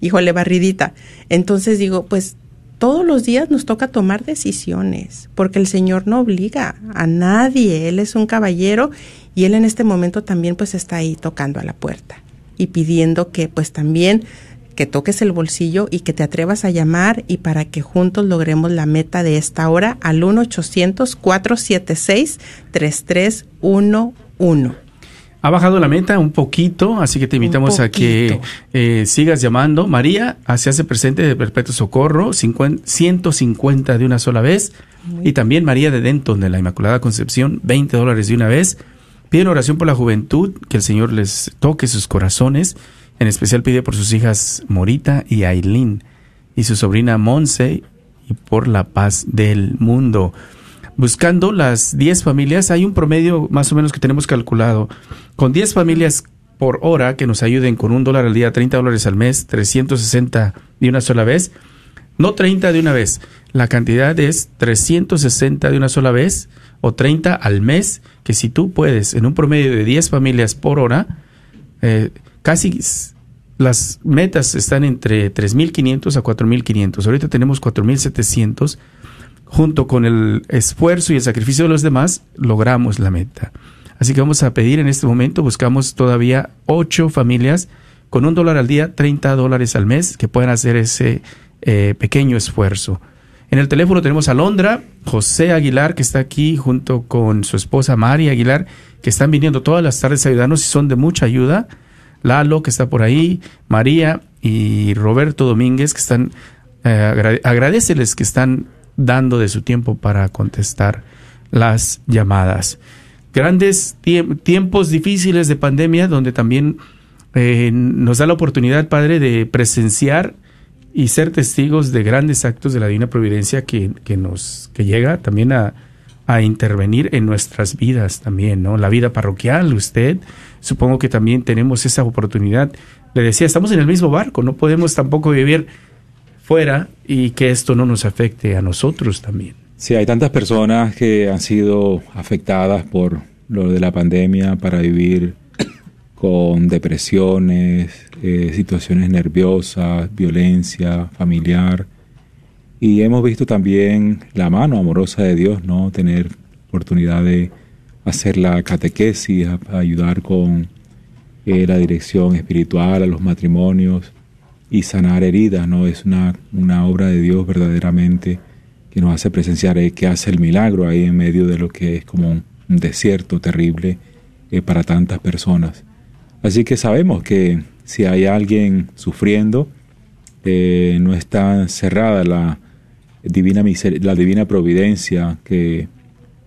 híjole, barridita. Entonces digo, pues todos los días nos toca tomar decisiones, porque el Señor no obliga a nadie, Él es un caballero y Él en este momento también pues está ahí tocando a la puerta y pidiendo que pues también que toques el bolsillo y que te atrevas a llamar y para que juntos logremos la meta de esta hora al 1-800-476-3311. Ha bajado la meta un poquito, así que te invitamos a que eh, sigas llamando. María se hace presente de Perpetuo Socorro, 50, 150 de una sola vez. Y también María de Denton de la Inmaculada Concepción, 20 dólares de una vez. Piden oración por la juventud, que el Señor les toque sus corazones. En especial pide por sus hijas Morita y Aileen y su sobrina Monse y por la paz del mundo. Buscando las 10 familias, hay un promedio más o menos que tenemos calculado. Con 10 familias por hora que nos ayuden con un dólar al día, 30 dólares al mes, 360 de una sola vez, no 30 de una vez, la cantidad es 360 de una sola vez o 30 al mes, que si tú puedes en un promedio de 10 familias por hora, eh, casi las metas están entre 3.500 a 4.500. Ahorita tenemos 4.700. Junto con el esfuerzo y el sacrificio de los demás, logramos la meta. Así que vamos a pedir en este momento, buscamos todavía ocho familias con un dólar al día, 30 dólares al mes, que puedan hacer ese eh, pequeño esfuerzo. En el teléfono tenemos a Londra, José Aguilar, que está aquí junto con su esposa Mari Aguilar, que están viniendo todas las tardes a ayudarnos y son de mucha ayuda. Lalo, que está por ahí, María y Roberto Domínguez, que están, eh, que están dando de su tiempo para contestar las llamadas. Grandes tiempos difíciles de pandemia, donde también eh, nos da la oportunidad, Padre, de presenciar y ser testigos de grandes actos de la Divina Providencia que, que nos que llega también a, a intervenir en nuestras vidas también, ¿no? La vida parroquial, usted, supongo que también tenemos esa oportunidad. Le decía, estamos en el mismo barco, no podemos tampoco vivir fuera y que esto no nos afecte a nosotros también. Sí, hay tantas personas que han sido afectadas por lo de la pandemia para vivir con depresiones, eh, situaciones nerviosas, violencia familiar, y hemos visto también la mano amorosa de Dios, ¿no? Tener oportunidad de hacer la catequesis, ayudar con eh, la dirección espiritual a los matrimonios y sanar heridas, ¿no? Es una, una obra de Dios verdaderamente que nos hace presenciar, eh, que hace el milagro ahí en medio de lo que es como un, desierto terrible eh, para tantas personas. Así que sabemos que si hay alguien sufriendo, no está cerrada la, divina la divina providencia que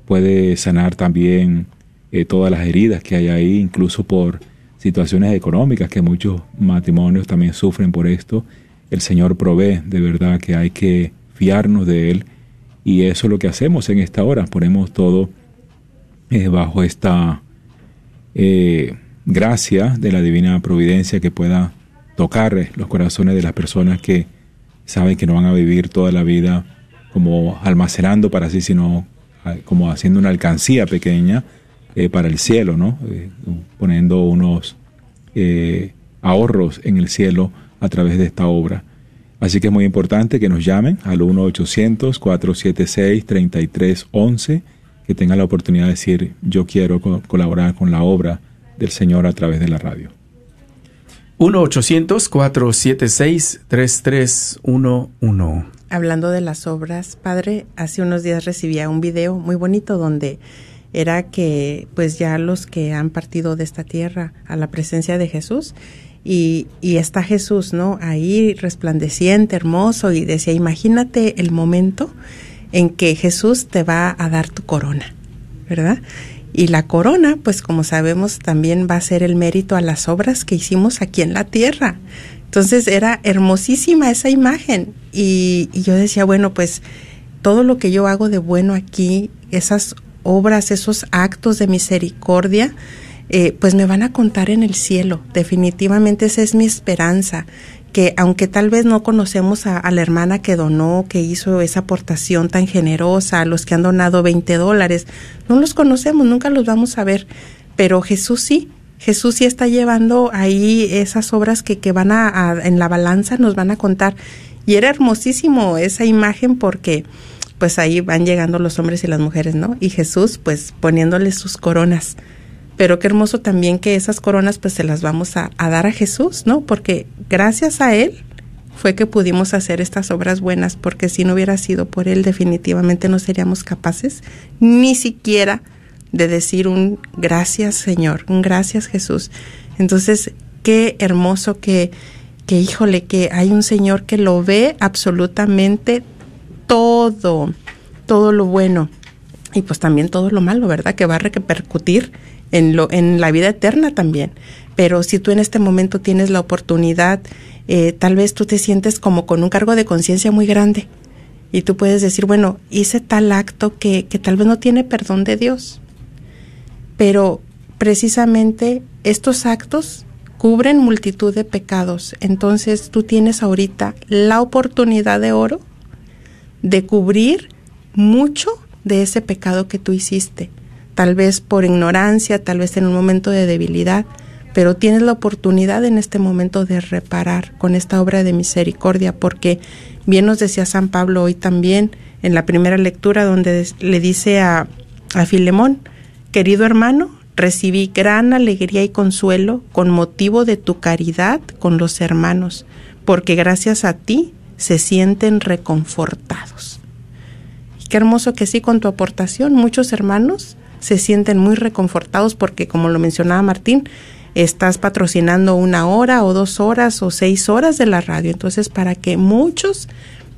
puede sanar también eh, todas las heridas que hay ahí, incluso por situaciones económicas que muchos matrimonios también sufren por esto. El Señor provee, de verdad que hay que fiarnos de Él y eso es lo que hacemos en esta hora, ponemos todo eh, bajo esta eh, gracia de la divina providencia que pueda tocar los corazones de las personas que saben que no van a vivir toda la vida como almacenando para sí, sino ah, como haciendo una alcancía pequeña eh, para el cielo, ¿no? Eh, poniendo unos eh, ahorros en el cielo a través de esta obra. Así que es muy importante que nos llamen al 1-800-476-3311, que tengan la oportunidad de decir yo quiero colaborar con la obra del Señor a través de la radio. 1-800-476-3311. Hablando de las obras, padre, hace unos días recibía un video muy bonito donde era que pues ya los que han partido de esta tierra a la presencia de Jesús y, y está Jesús, ¿no? Ahí resplandeciente, hermoso y decía, imagínate el momento en que Jesús te va a dar tu corona, ¿verdad? Y la corona, pues como sabemos, también va a ser el mérito a las obras que hicimos aquí en la tierra. Entonces era hermosísima esa imagen. Y, yo decía, bueno, pues todo lo que yo hago de bueno aquí, esas obras, esos actos de misericordia, eh, pues me van a contar en el cielo. Definitivamente esa es mi esperanza que aunque tal vez no conocemos a, la hermana que donó, que hizo esa aportación tan generosa, a los que han donado 20 dólares, no los conocemos, nunca los vamos a ver, pero Jesús sí, Jesús sí está llevando ahí esas obras que, que van a, en la balanza, nos van a contar. Y era hermosísimo esa imagen porque pues ahí van llegando los hombres y las mujeres, ¿no? Y Jesús pues poniéndoles sus coronas Pero qué hermoso también que esas coronas pues se las vamos a, dar a Jesús, ¿no? Porque gracias a Él fue que pudimos hacer estas obras buenas, porque si no hubiera sido por Él definitivamente no seríamos capaces ni siquiera de decir un gracias Señor, un gracias Jesús. Entonces, qué hermoso que, que híjole, que hay un Señor que lo ve absolutamente todo, todo lo bueno y pues también todo lo malo, ¿verdad? Que va a repercutir en, lo, en la vida eterna también. Pero si tú en este momento tienes la oportunidad, eh, tal vez tú te sientes como con un cargo de conciencia muy grande y tú puedes decir, bueno, hice tal acto que, que tal vez no tiene perdón de Dios. Pero precisamente estos actos cubren multitud de pecados. Entonces tú tienes ahorita la oportunidad de oro de cubrir mucho de ese pecado que tú hiciste, tal vez por ignorancia, tal vez en un momento de debilidad, pero tienes la oportunidad en este momento de reparar con esta obra de misericordia, porque bien nos decía San Pablo hoy también en la primera lectura donde le dice a, a Filemón, querido hermano, recibí gran alegría y consuelo con motivo de tu caridad con los hermanos, porque gracias a ti se sienten reconfortados. Y qué hermoso que sí, con tu aportación, muchos hermanos se sienten muy reconfortados porque, como lo mencionaba Martín, estás patrocinando una hora o dos horas o seis horas de la radio. Entonces, para que muchos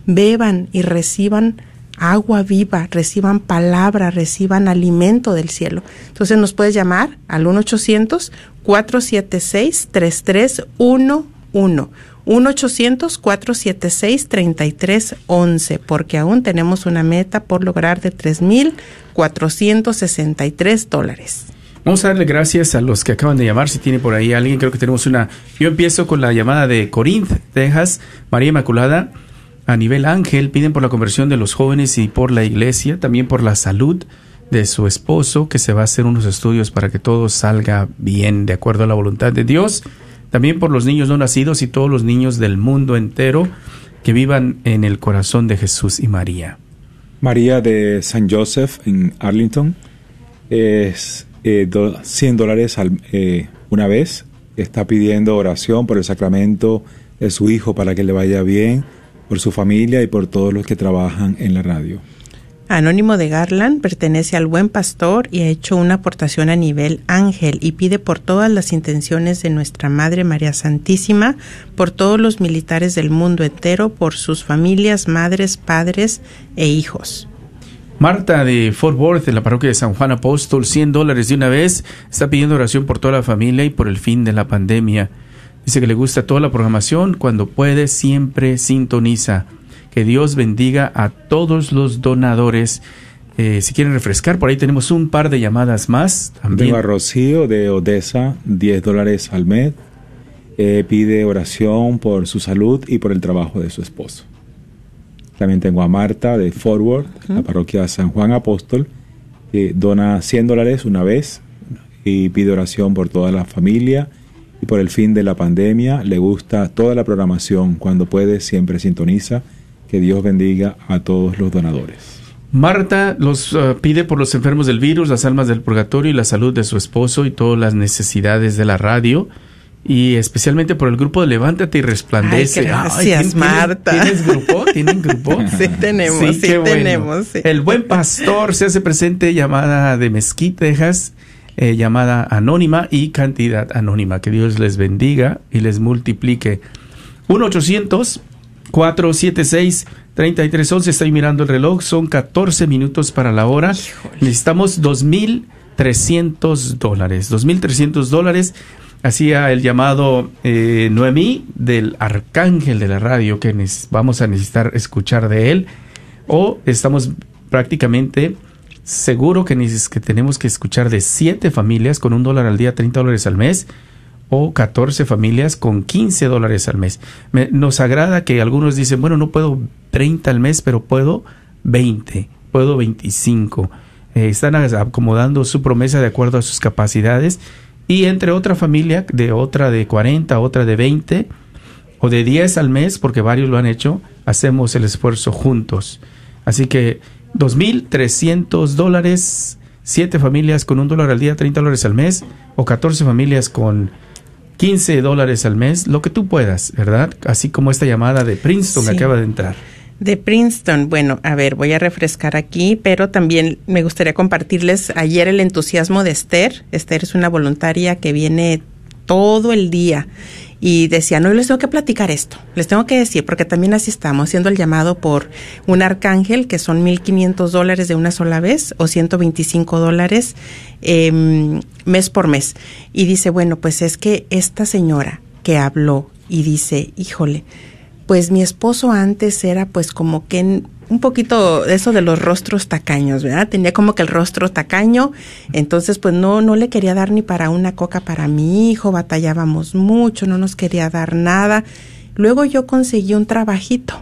beban y reciban agua viva, reciban palabra, reciban alimento del cielo. Entonces nos puedes llamar al 1-800-476-3311. 1-800-476-3311, porque aún tenemos una meta por lograr de 3.463 dólares. Vamos a darle gracias a los que acaban de llamar. Si tiene por ahí alguien, creo que tenemos una. Yo empiezo con la llamada de Corinth, Texas, María Inmaculada. A nivel ángel, piden por la conversión de los jóvenes y por la iglesia, también por la salud de su esposo, que se va a hacer unos estudios para que todo salga bien de acuerdo a la voluntad de Dios. También por los niños no nacidos y todos los niños del mundo entero que vivan en el corazón de Jesús y María. María de San Joseph en Arlington es eh, 100 dólares eh, una vez. Está pidiendo oración por el sacramento de su hijo para que le vaya bien, por su familia y por todos los que trabajan en la radio. Anónimo de Garland pertenece al Buen Pastor y ha hecho una aportación a nivel ángel y pide por todas las intenciones de nuestra Madre María Santísima, por todos los militares del mundo entero, por sus familias, madres, padres e hijos. Marta de Fort Worth, de la parroquia de San Juan Apóstol, 100 dólares de una vez, está pidiendo oración por toda la familia y por el fin de la pandemia. Dice que le gusta toda la programación, cuando puede siempre sintoniza. Que Dios bendiga a todos los donadores. Eh, si quieren refrescar, por ahí tenemos un par de llamadas más. También. Tengo a Rocío de Odessa, 10 dólares al mes. Eh, pide oración por su salud y por el trabajo de su esposo. También tengo a Marta de Forward, la parroquia San Juan Apóstol, que dona 100 dólares una vez y pide oración por toda la familia y por el fin de la pandemia. Le gusta toda la programación. Cuando puede, siempre sintoniza. Que Dios bendiga a todos los donadores. Marta los uh, pide por los enfermos del virus, las almas del purgatorio y la salud de su esposo y todas las necesidades de la radio. Y especialmente por el grupo de Levántate y Resplandece. Ay, gracias, ¿tien- Marta. ¿Tienes grupo? ¿Tienen grupo? Sí tenemos, sí, bueno. tenemos. sí. El buen pastor se hace presente llamada de Mesquite, Texas, eh, llamada anónima y cantidad anónima. Que Dios les bendiga y les multiplique. 1-800-476-3311. Estoy mirando el reloj. Son 14 minutos para la hora. Necesitamos 2.300 dólares. 2.300 dólares. Hacía el llamado eh, Noemí del arcángel de la radio que vamos a necesitar escuchar de él. O estamos prácticamente seguro que, que tenemos que escuchar de 7 familias con un dólar al día, 30 dólares al mes o 14 familias con 15 dólares al mes. Me- nos agrada que algunos dicen, bueno, no puedo 30 al mes, pero puedo 20, puedo 25. Eh, están acomodando su promesa de acuerdo a sus capacidades y entre otra familia, de otra de 40, otra de 20 o de 10 al mes, porque varios lo han hecho, hacemos el esfuerzo juntos. Así que 2.300 dólares 7 familias con un dólar al día, 30 dólares al mes, o 14 familias con 15 dólares al mes, lo que tú puedas, ¿verdad? Así como esta llamada de Princeton que acaba de entrar. De Princeton, bueno, a ver, voy a refrescar aquí, pero también me gustaría compartirles ayer el entusiasmo de Esther. Esther es una voluntaria que viene todo el día y decía, no, les tengo que platicar esto, les tengo que decir, porque también así estamos, haciendo el llamado por un arcángel, que son 1.500 dólares de una sola vez o 125 dólares em, mes por mes. Y dice, bueno, pues es que esta señora que habló y dice, híjole, pues mi esposo antes era pues como que un poquito de eso de los rostros tacaños, ¿verdad? Tenía como que el rostro tacaño, entonces pues no no le quería dar ni para una coca para mi hijo, batallábamos mucho, no nos quería dar nada. Luego yo conseguí un trabajito.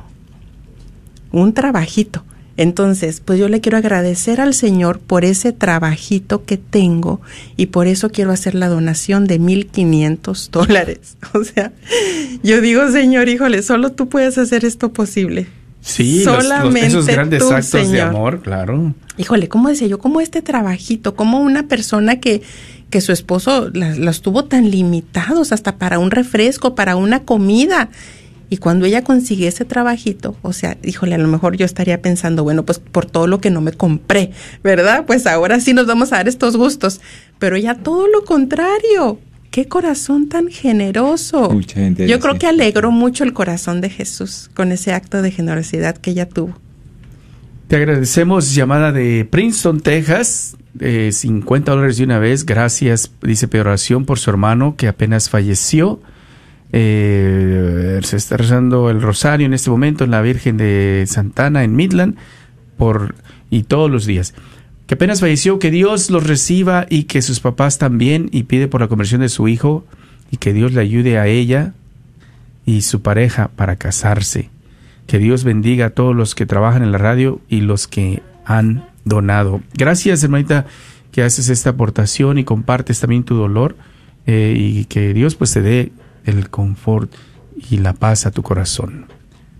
Un trabajito. Entonces, pues yo le quiero agradecer al Señor por ese trabajito que tengo y por eso quiero hacer la donación de 1.500 dólares. O sea, yo digo, Señor, híjole, solo tú puedes hacer esto posible. Sí, los- los- Solamente esos grandes tú, actos de Señor. amor, claro. Híjole, ¿cómo decía yo? ¿Cómo este trabajito? ¿Cómo una persona que, que su esposo las- tuvo tan limitados hasta para un refresco, para una comida? Y cuando ella consigue ese trabajito, o sea, híjole, a lo mejor yo estaría pensando, bueno, pues por todo lo que no me compré, ¿verdad? Pues ahora sí nos vamos a dar estos gustos. Pero ella todo lo contrario. Qué corazón tan generoso. Mucha gente Yo dice creo que alegró mucho el corazón de Jesús con ese acto de generosidad que ella tuvo. Te agradecemos llamada de Princeton, Texas. eh, 50 dólares de una vez. Gracias, dice peoración por su hermano que apenas falleció. Eh, se está rezando el rosario en este momento en la Virgen de Santana en Midland por y todos los días. Que apenas falleció, que Dios los reciba y que sus papás también y pide por la conversión de su hijo y que Dios le ayude a ella y su pareja para casarse. Que Dios bendiga a todos los que trabajan en la radio y los que han donado. Gracias, hermanita, que haces esta aportación y compartes también tu dolor eh, y que Dios pues te dé el confort y la paz a tu corazón.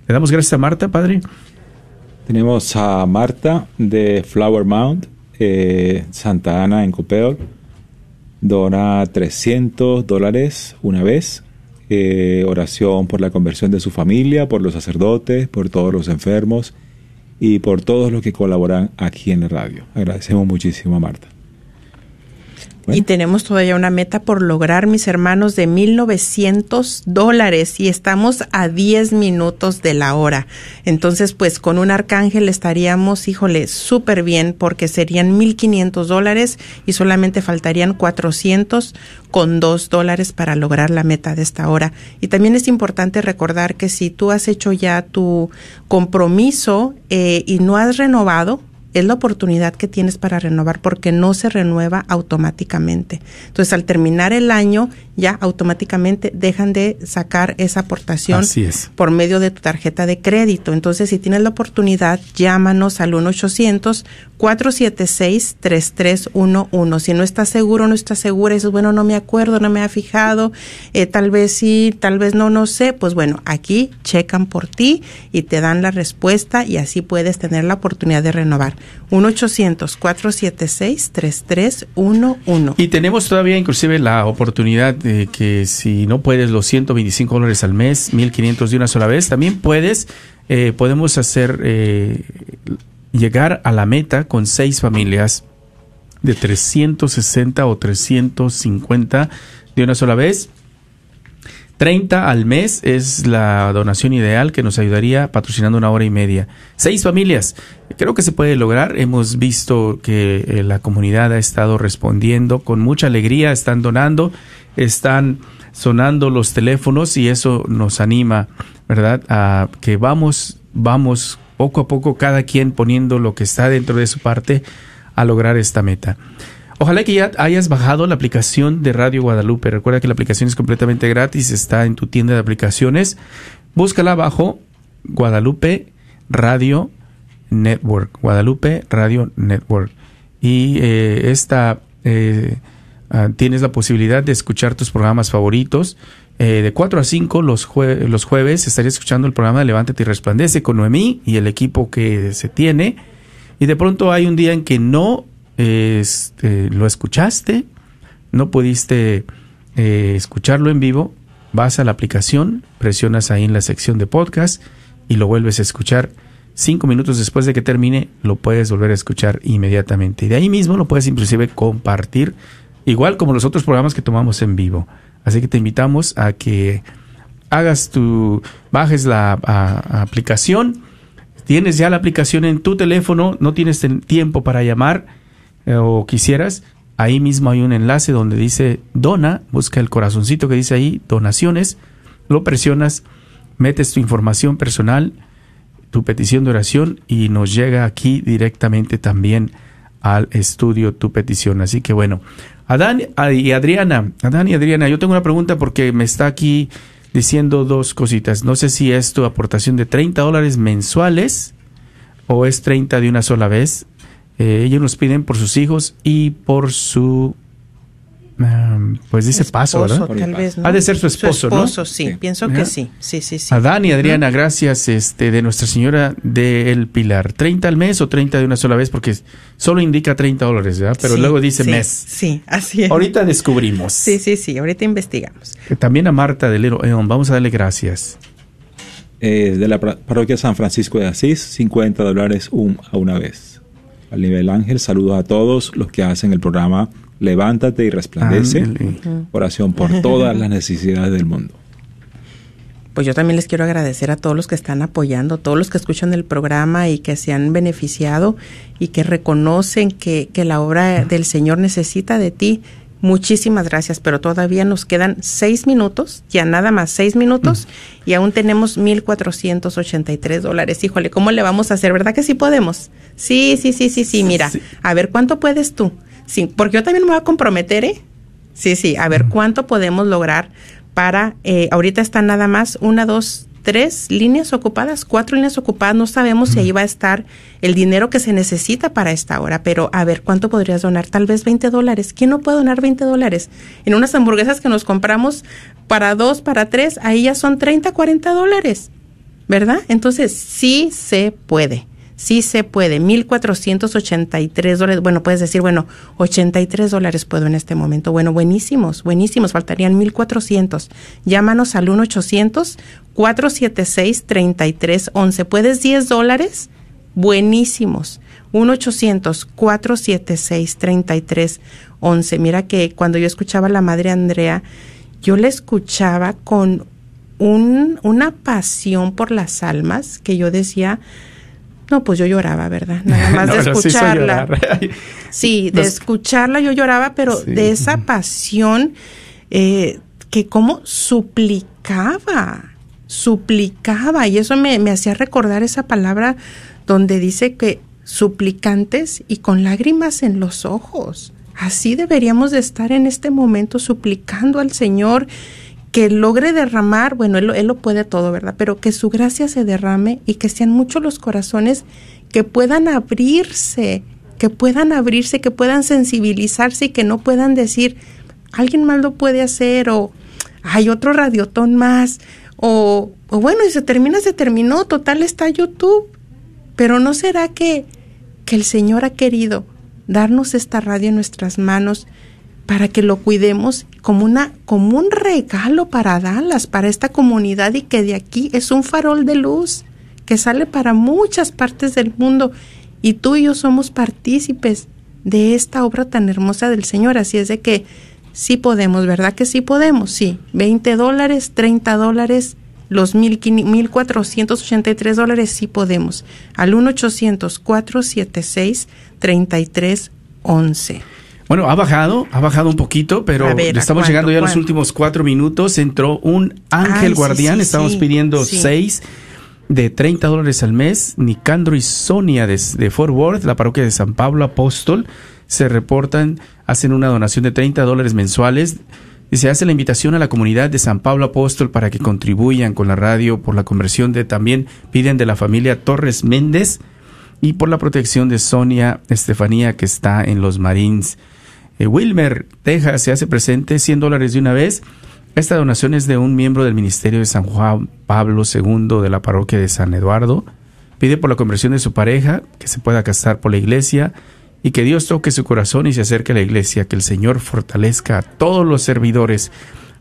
Le damos gracias a Marta, Padre. Tenemos a Marta de Flower Mound, Santa Ana en Copeo. Dona 300 dólares una vez. Eh, oración por la conversión de su familia, por los sacerdotes, por todos los enfermos y por todos los que colaboran aquí en la radio. Agradecemos muchísimo a Marta. Y tenemos todavía una meta por lograr, mis hermanos, de 1.900 dólares y estamos a 10 minutos de la hora. Entonces, pues con un arcángel estaríamos, híjole, súper bien porque serían 1.500 dólares y solamente faltarían 400 con 2 dólares para lograr la meta de esta hora. Y también es importante recordar que si tú has hecho ya tu compromiso eh, y no has renovado, es la oportunidad que tienes para renovar porque no se renueva automáticamente. Entonces, al terminar el año, ya automáticamente dejan de sacar esa aportación Así es. por medio de tu tarjeta de crédito. Entonces, si tienes la oportunidad, llámanos al 1-800-476-3311. Si no estás seguro, no estás segura, dices, bueno, no me acuerdo, no me ha fijado, eh, tal vez sí, tal vez no, no sé, pues bueno, aquí checan por ti y te dan la respuesta y así puedes tener la oportunidad de renovar. 1-800-476-3311. Y tenemos todavía inclusive la oportunidad de que si no puedes los 125 dólares al mes, 1500 de una sola vez, también puedes, eh, podemos hacer, eh, llegar a la meta con seis familias de 360 o 350 de una sola vez. 30 al mes es la donación ideal que nos ayudaría patrocinando una hora y media. Seis familias. Creo que se puede lograr. Hemos visto que eh, la comunidad ha estado respondiendo con mucha alegría, están donando, están sonando los teléfonos y eso nos anima, ¿verdad? A que vamos, vamos poco a poco cada quien poniendo lo que está dentro de su parte a lograr esta meta. Ojalá que ya hayas bajado la aplicación de Radio Guadalupe. Recuerda que la aplicación es completamente gratis, está en tu tienda de aplicaciones. Búscala abajo Guadalupe Radio Network. Guadalupe Radio Network. Y eh, esta eh, ah, tienes la posibilidad de escuchar tus programas favoritos. Eh, de 4 a 5 los, los jueves estarías escuchando el programa de Levántate y Resplandece con Noemí y el equipo que se tiene. Y de pronto hay un día en que no este, lo escuchaste, no pudiste eh, escucharlo en vivo, vas a la aplicación, presionas ahí en la sección de podcast y lo vuelves a escuchar. Cinco minutos después de que termine, lo puedes volver a escuchar inmediatamente. Y de ahí mismo lo puedes inclusive compartir, igual como los otros programas que tomamos en vivo. Así que te invitamos a que hagas tu, bajes la aplicación, tienes ya la aplicación en tu teléfono, no tienes tiempo para llamar eh, o quisieras, ahí mismo hay un enlace donde dice dona, busca el corazoncito que dice ahí, donaciones, lo presionas, metes tu información personal, tu petición de oración y nos llega aquí directamente también al estudio tu petición. Así que bueno, Adán y Adriana, Adán y Adriana, yo tengo una pregunta porque me está aquí diciendo dos cositas. No sé si es tu aportación de 30 dólares mensuales o es 30 de una sola vez. Eh, ellos nos piden por sus hijos y por su, um, pues dice paso, ¿verdad? Tal vez, ¿no? Ha de ser su esposo, ¿no? esposo, sí, Sí. pienso que sí. Sí, sí, sí. Adán y Adriana, gracias este, de Nuestra Señora del Pilar. ¿30 al mes o 30 de una sola vez? Porque solo indica 30 dólares, ¿verdad? Pero Sí, luego dice sí, mes. Sí, así es. Ahorita descubrimos. Sí, sí, sí, ahorita investigamos. Que También a Marta de Lero Eon, vamos a darle gracias. Eh, de la parroquia San Francisco de Asís, 50 dólares un- a una vez. Al nivel ángel, saludos a todos los que hacen el programa Levántate y Resplandece. Ándale. Oración por todas las necesidades del mundo. Pues yo también les quiero agradecer a todos los que están apoyando, todos los que escuchan el programa y que se han beneficiado y que reconocen que, que la obra del Señor necesita de ti. Muchísimas gracias, pero todavía nos quedan seis minutos, ya nada más seis minutos, y aún tenemos 1.483 dólares. Híjole, ¿cómo le vamos a hacer? ¿Verdad que sí podemos? Sí, sí, sí, sí, sí, mira, Sí. a ver, ¿cuánto puedes tú? Sí, porque yo también me voy a comprometer, ¿eh? Sí, sí, a ver cuánto podemos lograr para, eh, ahorita están nada más una, dos, tres líneas ocupadas, cuatro líneas ocupadas, no sabemos si ahí va a estar el dinero que se necesita para esta hora, pero a ver cuánto podrías donar, tal vez 20 dólares. ¿Quién no puede donar 20 dólares? En unas hamburguesas que nos compramos para dos, para tres, ahí ya son 30, 40 dólares, ¿verdad? Entonces sí se puede. Sí se puede, 1.483 dólares. Bueno, puedes decir, bueno, 83 dólares puedo en este momento. Bueno, buenísimos, buenísimos. Faltarían 1.400. Llámanos al 1-800-476-3311. ¿Puedes 10 dólares? Buenísimos. 1-800-476-3311. Mira que cuando yo escuchaba a la madre Andrea, yo la escuchaba con un, una pasión por las almas que yo decía, no, pues yo lloraba, ¿verdad? Nada más No, de escucharla. Sí, de escucharla yo lloraba, pero Sí. de esa pasión eh, que como suplicaba, suplicaba, y eso me, me hacía recordar esa palabra donde dice que suplicantes y con lágrimas en los ojos. Así deberíamos de estar en este momento suplicando al Señor que logre derramar, bueno, él, él lo puede todo, ¿verdad? Pero que su gracia se derrame y que sean muchos los corazones que puedan abrirse, que puedan abrirse, que puedan sensibilizarse y que no puedan decir, alguien más lo puede hacer o hay otro radiotón más o, o bueno, y se termina, se terminó, total está YouTube. Pero ¿no será que, que el Señor ha querido darnos esta radio en nuestras manos para que lo cuidemos como, una, como un regalo para Dallas, para esta comunidad y que de aquí es un farol de luz que sale para muchas partes del mundo y tú y yo somos partícipes de esta obra tan hermosa del Señor. Así es de que sí podemos, ¿verdad que sí podemos? Sí, 20 dólares, 30 dólares, los 1.483 dólares sí podemos. Al 1-800-476-3311. Bueno, ha bajado, ha bajado un poquito, pero A ver, ¿a estamos llegando ya a los últimos cuatro minutos. Entró un ángel Ay, guardián, sí, estamos sí, pidiendo seis de 30 dólares al mes. Nicandro y Sonia de, de Fort Worth, la parroquia de San Pablo Apóstol, se reportan, hacen una donación de 30 dólares mensuales. Y se hace la invitación a la comunidad de San Pablo Apóstol para que contribuyan con la radio por la conversión de también piden de la familia Torres Méndez y por la protección de Sonia Estefanía que está en los Marines. Eh, Wilmer, Texas, se hace presente 100 dólares de una vez. Esta donación es de un miembro del Ministerio de San Juan Pablo II de la parroquia de San Eduardo. Pide por la conversión de su pareja, que se pueda casar por la iglesia, y que Dios toque su corazón y se acerque a la iglesia, que el Señor fortalezca a todos los servidores.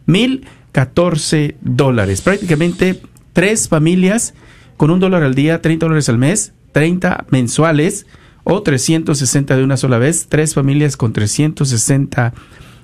Mil catorce dólares, prácticamente tres familias con un dólar al día, 30 dólares al mes, 30 mensuales o 360 de una sola vez, tres familias con 360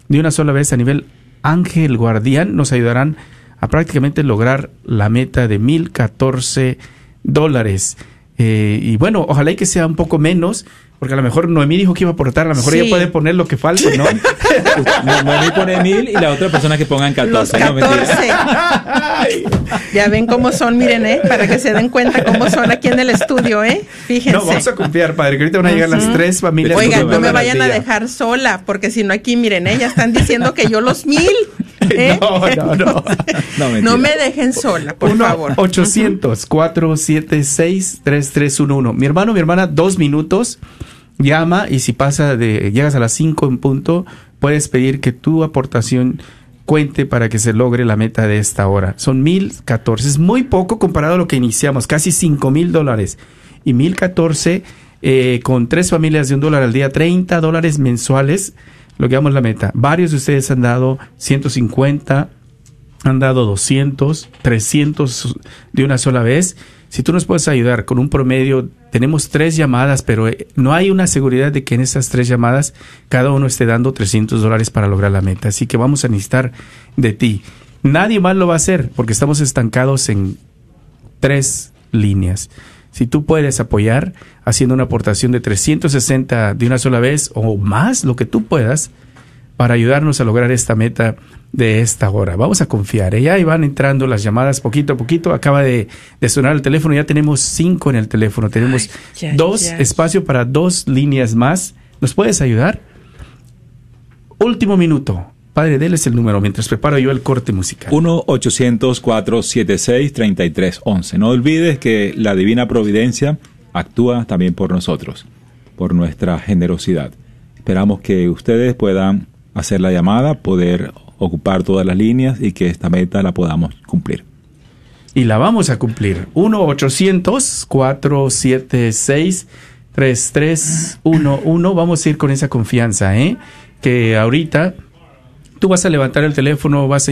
de una sola vez a nivel Ángel Guardián nos ayudarán a prácticamente lograr la meta de 1014 dólares. Eh, y bueno, ojalá y que sea un poco menos, porque a lo mejor Noemí dijo que iba a aportar, a lo mejor Sí. ella puede poner lo que falta, ¿no? No, Noemí pone mil y la otra persona que pongan 14. Los no, mentira. 14. ya ven cómo son, miren, ¿eh? Para que se den cuenta cómo son aquí en el estudio, ¿eh? Fíjense. No, vamos a confiar, padre, que ahorita van a llegar las tres familias. Oigan, no me vayan a dejar sola, porque si no aquí, miren, ¿eh? ya están diciendo que yo los mil. ¿eh? No, no, no. No. No me dejen sola, por favor. 1-800-476-3311. Mi hermano, mi hermana, dos minutos. Llama y si pasa de, llegas a las 5 en punto, puedes pedir que tu aportación cuente para que se logre la meta de esta hora. Son 1014. Es muy poco comparado a lo que iniciamos, casi 5 mil dólares. Y 1014 eh, con tres familias de un dólar al día, 30 dólares mensuales, logramos la meta. Varios de ustedes han dado 150, han dado 200, 300 de una sola vez. Si tú nos puedes ayudar con un promedio, tenemos tres llamadas, pero eh, no hay una seguridad de que en esas tres llamadas cada uno esté dando 300 dólares para lograr la meta. Así que vamos a necesitar de ti. Nadie más lo va a hacer porque estamos estancados en tres líneas. Si tú puedes apoyar haciendo una aportación de 360 de una sola vez o más, lo que tú puedas, para ayudarnos a lograr esta meta de esta hora. Vamos a confiar. ¿eh? Ya ahí van entrando las llamadas poquito a poquito. Acaba de, de sonar el teléfono. Ya tenemos cinco en el teléfono. Tenemos ya, dos ya. espacio para dos líneas más. ¿Nos puedes ayudar? Último minuto. Padre, déles el número mientras preparo yo el corte musical. 1-800-476-3311. No olvides que la divina providencia actúa también por nosotros, por nuestra generosidad. Esperamos que ustedes puedan hacer la llamada, poder ocupar todas las líneas y que esta meta la podamos cumplir. y la vamos a cumplir. 1-800-476-3311. Vamos a ir con esa confianza, ¿eh? Que ahorita tú vas a levantar el teléfono, vas a